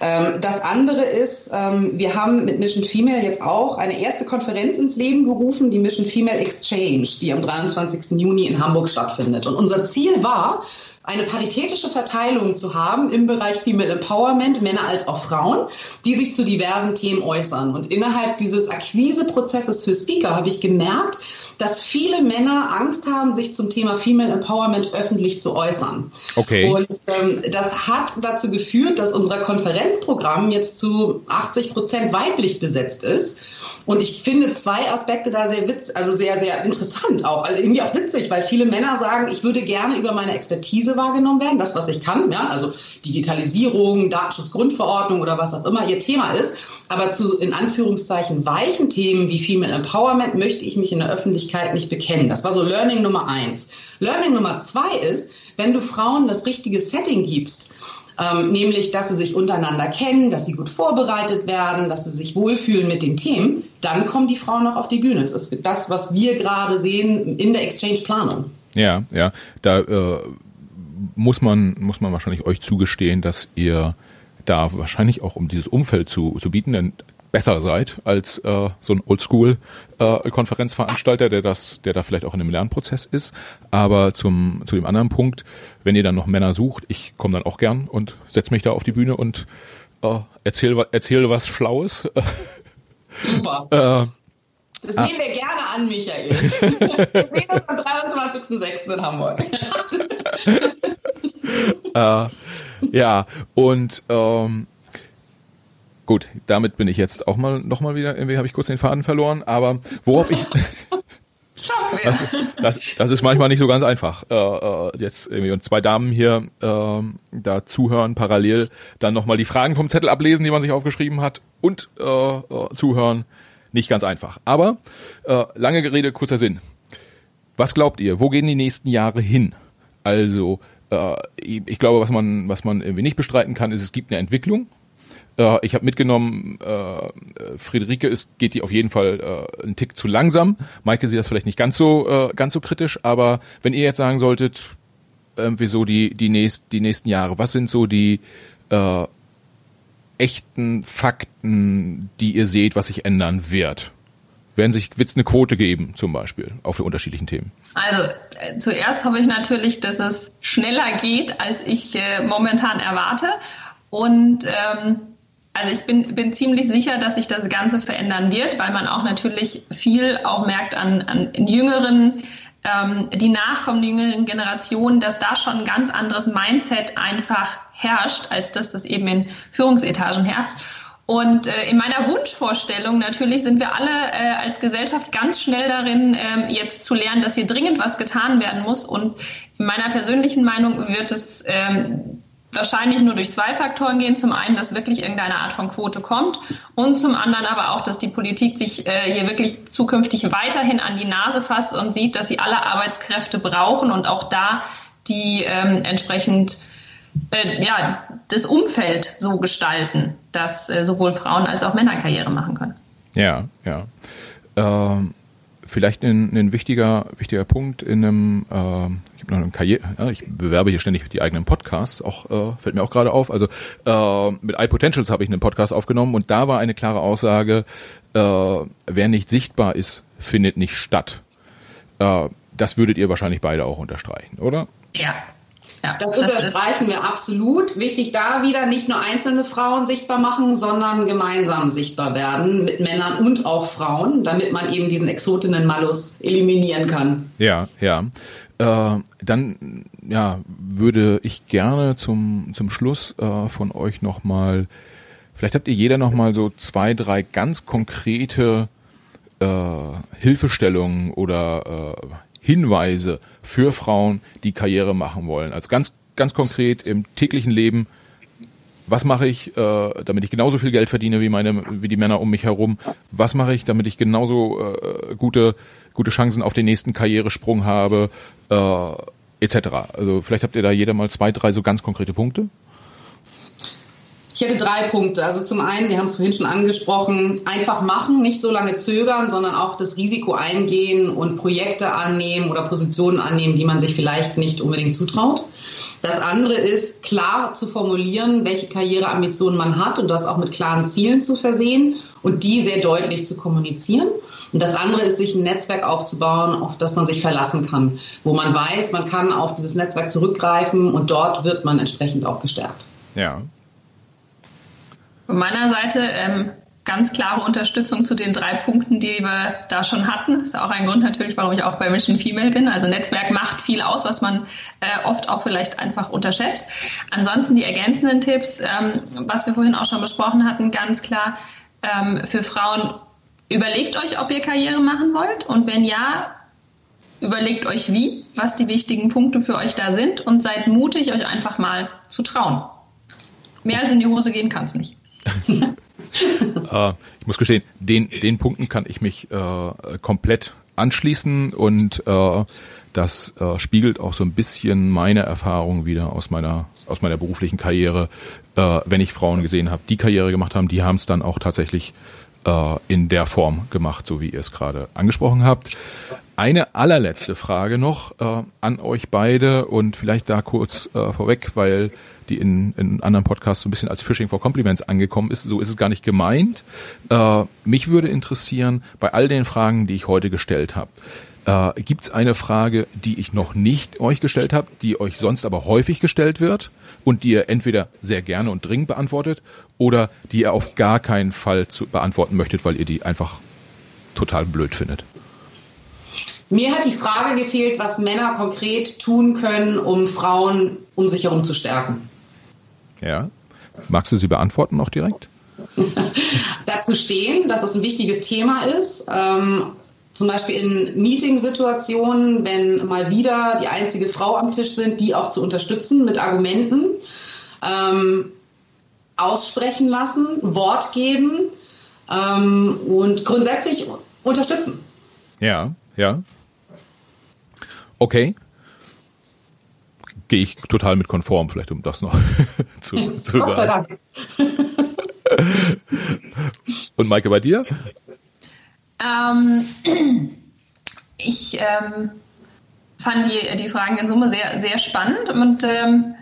Ähm, das andere ist, ähm, wir haben mit Mission Female jetzt auch eine erste Konferenz ins Leben gerufen, die Mission Female Exchange, die am 23. Juni in Hamburg stattfindet. Und unser Ziel war, eine paritätische Verteilung zu haben im Bereich Female Empowerment, Männer als auch Frauen, die sich zu diversen Themen äußern. Und innerhalb dieses Akquiseprozesses für Speaker habe ich gemerkt, dass viele Männer Angst haben, sich zum Thema Female Empowerment öffentlich zu äußern. Okay. Und ähm, das hat dazu geführt, dass unser Konferenzprogramm jetzt zu 80 Prozent weiblich besetzt ist. Und ich finde zwei Aspekte da sehr witz, also sehr, sehr interessant auch, also irgendwie auch witzig, weil viele Männer sagen, ich würde gerne über meine Expertise wahrgenommen werden, das, was ich kann, ja, also Digitalisierung, Datenschutzgrundverordnung oder was auch immer ihr Thema ist. Aber zu, in Anführungszeichen, weichen Themen wie Female Empowerment möchte ich mich in der Öffentlichkeit nicht bekennen. Das war so Learning Nummer eins. Learning Nummer zwei ist, wenn du Frauen das richtige Setting gibst, ähm, nämlich, dass sie sich untereinander kennen, dass sie gut vorbereitet werden, dass sie sich wohlfühlen mit den Themen, dann kommen die Frauen auch auf die Bühne. Das ist das, was wir gerade sehen in der Exchange-Planung. Ja, ja, da äh, muss man muss man wahrscheinlich euch zugestehen, dass ihr da wahrscheinlich auch um dieses Umfeld zu, zu bieten, denn besser seid als äh, so ein Oldschool-Konferenzveranstalter, äh, der das, der da vielleicht auch in einem Lernprozess ist. Aber zum zu dem anderen Punkt, wenn ihr dann noch Männer sucht, ich komme dann auch gern und setze mich da auf die Bühne und äh, erzähle erzähl was Schlaues. Super. (laughs) äh, das ah. nehmen wir gerne an, Michael. (laughs) wir sehen uns am 23.06. in Hamburg. (laughs) äh, ja, und ähm, gut, damit bin ich jetzt auch mal noch mal wieder, irgendwie habe ich kurz den Faden verloren, aber worauf ich (laughs) das, das, das ist manchmal nicht so ganz einfach. Äh, äh, jetzt irgendwie und zwei Damen hier äh, da zuhören, parallel dann nochmal die Fragen vom Zettel ablesen, die man sich aufgeschrieben hat und äh, äh, zuhören. Nicht ganz einfach. Aber äh, lange Gerede, kurzer Sinn. Was glaubt ihr? Wo gehen die nächsten Jahre hin? Also äh, ich glaube, was man, was man irgendwie nicht bestreiten kann, ist, es gibt eine Entwicklung. Äh, ich habe mitgenommen, äh, Friederike ist, geht die auf jeden Fall äh, einen Tick zu langsam. Maike sieht das vielleicht nicht ganz so, äh, ganz so kritisch, aber wenn ihr jetzt sagen solltet, irgendwie so die, die, nächst, die nächsten Jahre, was sind so die, äh, echten Fakten, die ihr seht, was sich ändern wird? Werden sich, wird es eine Quote geben, zum Beispiel, auf für unterschiedlichen Themen? Also äh, zuerst hoffe ich natürlich, dass es schneller geht, als ich äh, momentan erwarte. Und ähm, also ich bin, bin ziemlich sicher, dass sich das Ganze verändern wird, weil man auch natürlich viel auch merkt an, an jüngeren ähm, die nachkommenden jüngeren Generationen, dass da schon ein ganz anderes Mindset einfach herrscht, als dass das eben in Führungsetagen herrscht. Und äh, in meiner Wunschvorstellung natürlich sind wir alle äh, als Gesellschaft ganz schnell darin, ähm, jetzt zu lernen, dass hier dringend was getan werden muss. Und in meiner persönlichen Meinung wird es ähm, wahrscheinlich nur durch zwei Faktoren gehen. Zum einen, dass wirklich irgendeine Art von Quote kommt und zum anderen aber auch, dass die Politik sich äh, hier wirklich zukünftig weiterhin an die Nase fasst und sieht, dass sie alle Arbeitskräfte brauchen und auch da die ähm, entsprechend äh, ja, das Umfeld so gestalten, dass äh, sowohl Frauen als auch Männer Karriere machen können. Ja, ja. Ähm, vielleicht ein, ein wichtiger, wichtiger Punkt in einem, Karriere, ja, ich bewerbe hier ständig die eigenen Podcasts, auch äh, fällt mir auch gerade auf. Also äh, mit iPotentials habe ich einen Podcast aufgenommen und da war eine klare Aussage, äh, wer nicht sichtbar ist, findet nicht statt. Äh, das würdet ihr wahrscheinlich beide auch unterstreichen, oder? Ja, ja, das, das unterstreichen wir absolut. Wichtig da wieder nicht nur einzelne Frauen sichtbar machen, sondern gemeinsam sichtbar werden mit Männern und auch Frauen, damit man eben diesen exotenen Malus eliminieren kann. Ja, ja. Äh, dann ja, würde ich gerne zum, zum Schluss äh, von euch nochmal, vielleicht habt ihr jeder nochmal so zwei, drei ganz konkrete äh, Hilfestellungen oder äh, Hinweise für Frauen, die Karriere machen wollen. Also ganz, ganz konkret im täglichen Leben, was mache ich, äh, damit ich genauso viel Geld verdiene wie meine, wie die Männer um mich herum? Was mache ich, damit ich genauso äh, gute, gute Chancen auf den nächsten Karrieresprung habe, äh, etc. Also vielleicht habt ihr da jeder mal zwei, drei so ganz konkrete Punkte. Ich hätte drei Punkte. Also zum einen, wir haben es vorhin schon angesprochen, einfach machen, nicht so lange zögern, sondern auch das Risiko eingehen und Projekte annehmen oder Positionen annehmen, die man sich vielleicht nicht unbedingt zutraut. Das andere ist, klar zu formulieren, welche Karriereambitionen man hat und das auch mit klaren Zielen zu versehen und die sehr deutlich zu kommunizieren. Und das andere ist, sich ein Netzwerk aufzubauen, auf das man sich verlassen kann, wo man weiß, man kann auf dieses Netzwerk zurückgreifen und dort wird man entsprechend auch gestärkt. Ja, von meiner Seite ähm, ganz klare Unterstützung zu den drei Punkten, die wir da schon hatten. Das ist auch ein Grund natürlich, warum ich auch bei Mission Female bin. Also Netzwerk macht viel aus, was man äh, oft auch vielleicht einfach unterschätzt. Ansonsten die ergänzenden Tipps, ähm, was wir vorhin auch schon besprochen hatten, ganz klar ähm, für Frauen, überlegt euch, ob ihr Karriere machen wollt und wenn ja, überlegt euch wie, was die wichtigen Punkte für euch da sind und seid mutig, euch einfach mal zu trauen. Mehr als in die Hose gehen kann es nicht. (laughs) äh, (laughs) ich muss gestehen, den, den Punkten kann ich mich äh, komplett anschließen und äh, das äh, spiegelt auch so ein bisschen meine Erfahrung wieder aus meiner aus meiner beruflichen Karriere, äh, wenn ich Frauen gesehen habe, die Karriere gemacht haben, die haben es dann auch tatsächlich äh, in der Form gemacht, so wie ihr es gerade angesprochen habt. Eine allerletzte Frage noch äh, an euch beide und vielleicht da kurz äh, vorweg, weil die in, in anderen Podcasts so ein bisschen als Fishing for Compliments angekommen ist. So ist es gar nicht gemeint. Äh, mich würde interessieren, bei all den Fragen, die ich heute gestellt habe, äh, gibt es eine Frage, die ich noch nicht euch gestellt habe, die euch sonst aber häufig gestellt wird und die ihr entweder sehr gerne und dringend beantwortet oder die ihr auf gar keinen Fall zu beantworten möchtet, weil ihr die einfach total blöd findet? Mir hat die Frage gefehlt, was Männer konkret tun können, um Frauen um sich herum zu stärken. Ja. Magst du sie beantworten auch direkt? (laughs) Dazu stehen, dass es ein wichtiges Thema ist. Ähm, zum Beispiel in Meeting-Situationen, wenn mal wieder die einzige Frau am Tisch sind, die auch zu unterstützen mit Argumenten, ähm, aussprechen lassen, Wort geben ähm, und grundsätzlich unterstützen. Ja, ja. Okay gehe ich total mit konform, vielleicht um das noch (laughs) zu, zu sagen. Gott sei Dank. (laughs) Und Maike, bei dir? Ähm, ich ähm, fand die, die Fragen in Summe sehr, sehr spannend und ähm,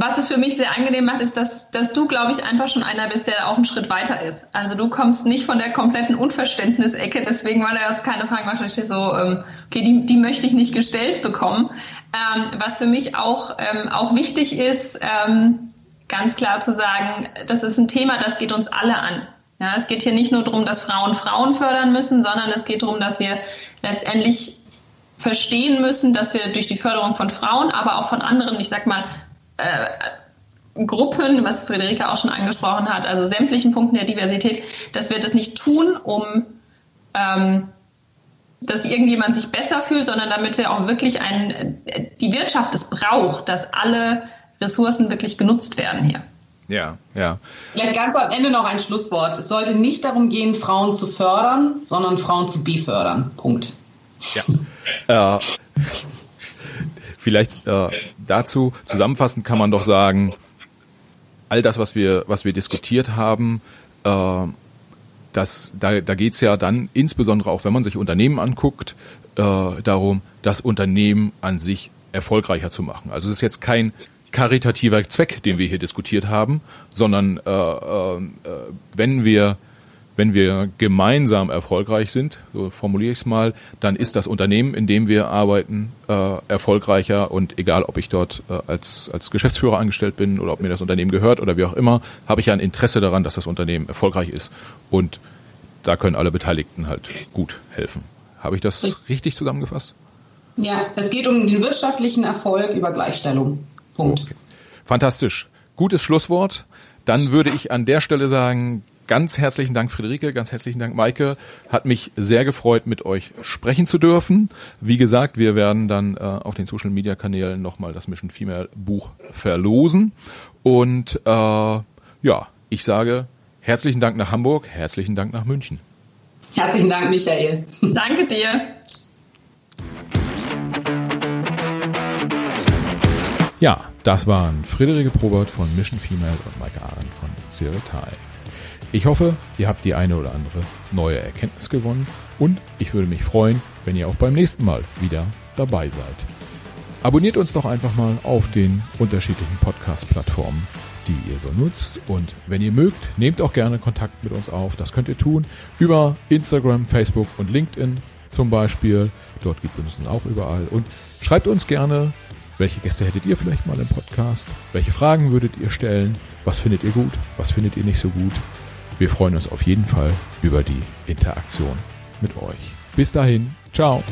was es für mich sehr angenehm macht, ist, dass, dass du, glaube ich, einfach schon einer bist, der auch einen Schritt weiter ist. Also du kommst nicht von der kompletten Unverständnisecke, deswegen, weil er jetzt keine Fragen macht, ich so, ähm, okay, die, die möchte ich nicht gestellt bekommen. Ähm, was für mich auch, ähm, auch wichtig ist, ähm, ganz klar zu sagen, das ist ein Thema, das geht uns alle an. Ja, es geht hier nicht nur darum, dass Frauen Frauen fördern müssen, sondern es geht darum, dass wir letztendlich verstehen müssen, dass wir durch die Förderung von Frauen, aber auch von anderen, ich sag mal, äh, Gruppen, was Friederike auch schon angesprochen hat, also sämtlichen Punkten der Diversität, dass wir das nicht tun, um ähm, dass irgendjemand sich besser fühlt, sondern damit wir auch wirklich ein, die Wirtschaft es braucht, dass alle Ressourcen wirklich genutzt werden hier. Ja, ja. Vielleicht ganz am Ende noch ein Schlusswort. Es sollte nicht darum gehen, Frauen zu fördern, sondern Frauen zu befördern. Punkt. Ja. Äh, vielleicht äh, dazu zusammenfassend kann man doch sagen, all das, was wir, was wir diskutiert haben, äh, das, da, da geht es ja dann insbesondere auch, wenn man sich Unternehmen anguckt, äh, darum, das Unternehmen an sich erfolgreicher zu machen. Also es ist jetzt kein karitativer Zweck, den wir hier diskutiert haben, sondern äh, äh, wenn wir wenn wir gemeinsam erfolgreich sind, so formuliere ich es mal, dann ist das Unternehmen, in dem wir arbeiten, äh, erfolgreicher und egal, ob ich dort äh, als, als Geschäftsführer angestellt bin oder ob mir das Unternehmen gehört oder wie auch immer, habe ich ja ein Interesse daran, dass das Unternehmen erfolgreich ist und da können alle Beteiligten halt gut helfen. Habe ich das richtig zusammengefasst? Ja, es geht um den wirtschaftlichen Erfolg über Gleichstellung. Punkt. Okay. Fantastisch. Gutes Schlusswort. Dann würde ich an der Stelle sagen, ganz herzlichen Dank, Friederike, ganz herzlichen Dank, Maike. Hat mich sehr gefreut, mit euch sprechen zu dürfen. Wie gesagt, wir werden dann äh, auf den Social Media Kanälen nochmal das Mission Female Buch verlosen. Und äh, ja, ich sage herzlichen Dank nach Hamburg, herzlichen Dank nach München. Herzlichen Dank, Michael. (laughs) Danke dir. Ja, das waren Friederike Probert von Mission Female und Maike Arendt von Ziritai. Ich hoffe, ihr habt die eine oder andere neue Erkenntnis gewonnen und ich würde mich freuen, wenn ihr auch beim nächsten Mal wieder dabei seid. Abonniert uns doch einfach mal auf den unterschiedlichen Podcast-Plattformen, die ihr so nutzt. Und wenn ihr mögt, nehmt auch gerne Kontakt mit uns auf. Das könnt ihr tun über Instagram, Facebook und LinkedIn zum Beispiel. Dort gibt es uns auch überall. Und schreibt uns gerne, welche Gäste hättet ihr vielleicht mal im Podcast? Welche Fragen würdet ihr stellen? Was findet ihr gut? Was findet ihr nicht so gut? Wir freuen uns auf jeden Fall über die Interaktion mit euch. Bis dahin, ciao.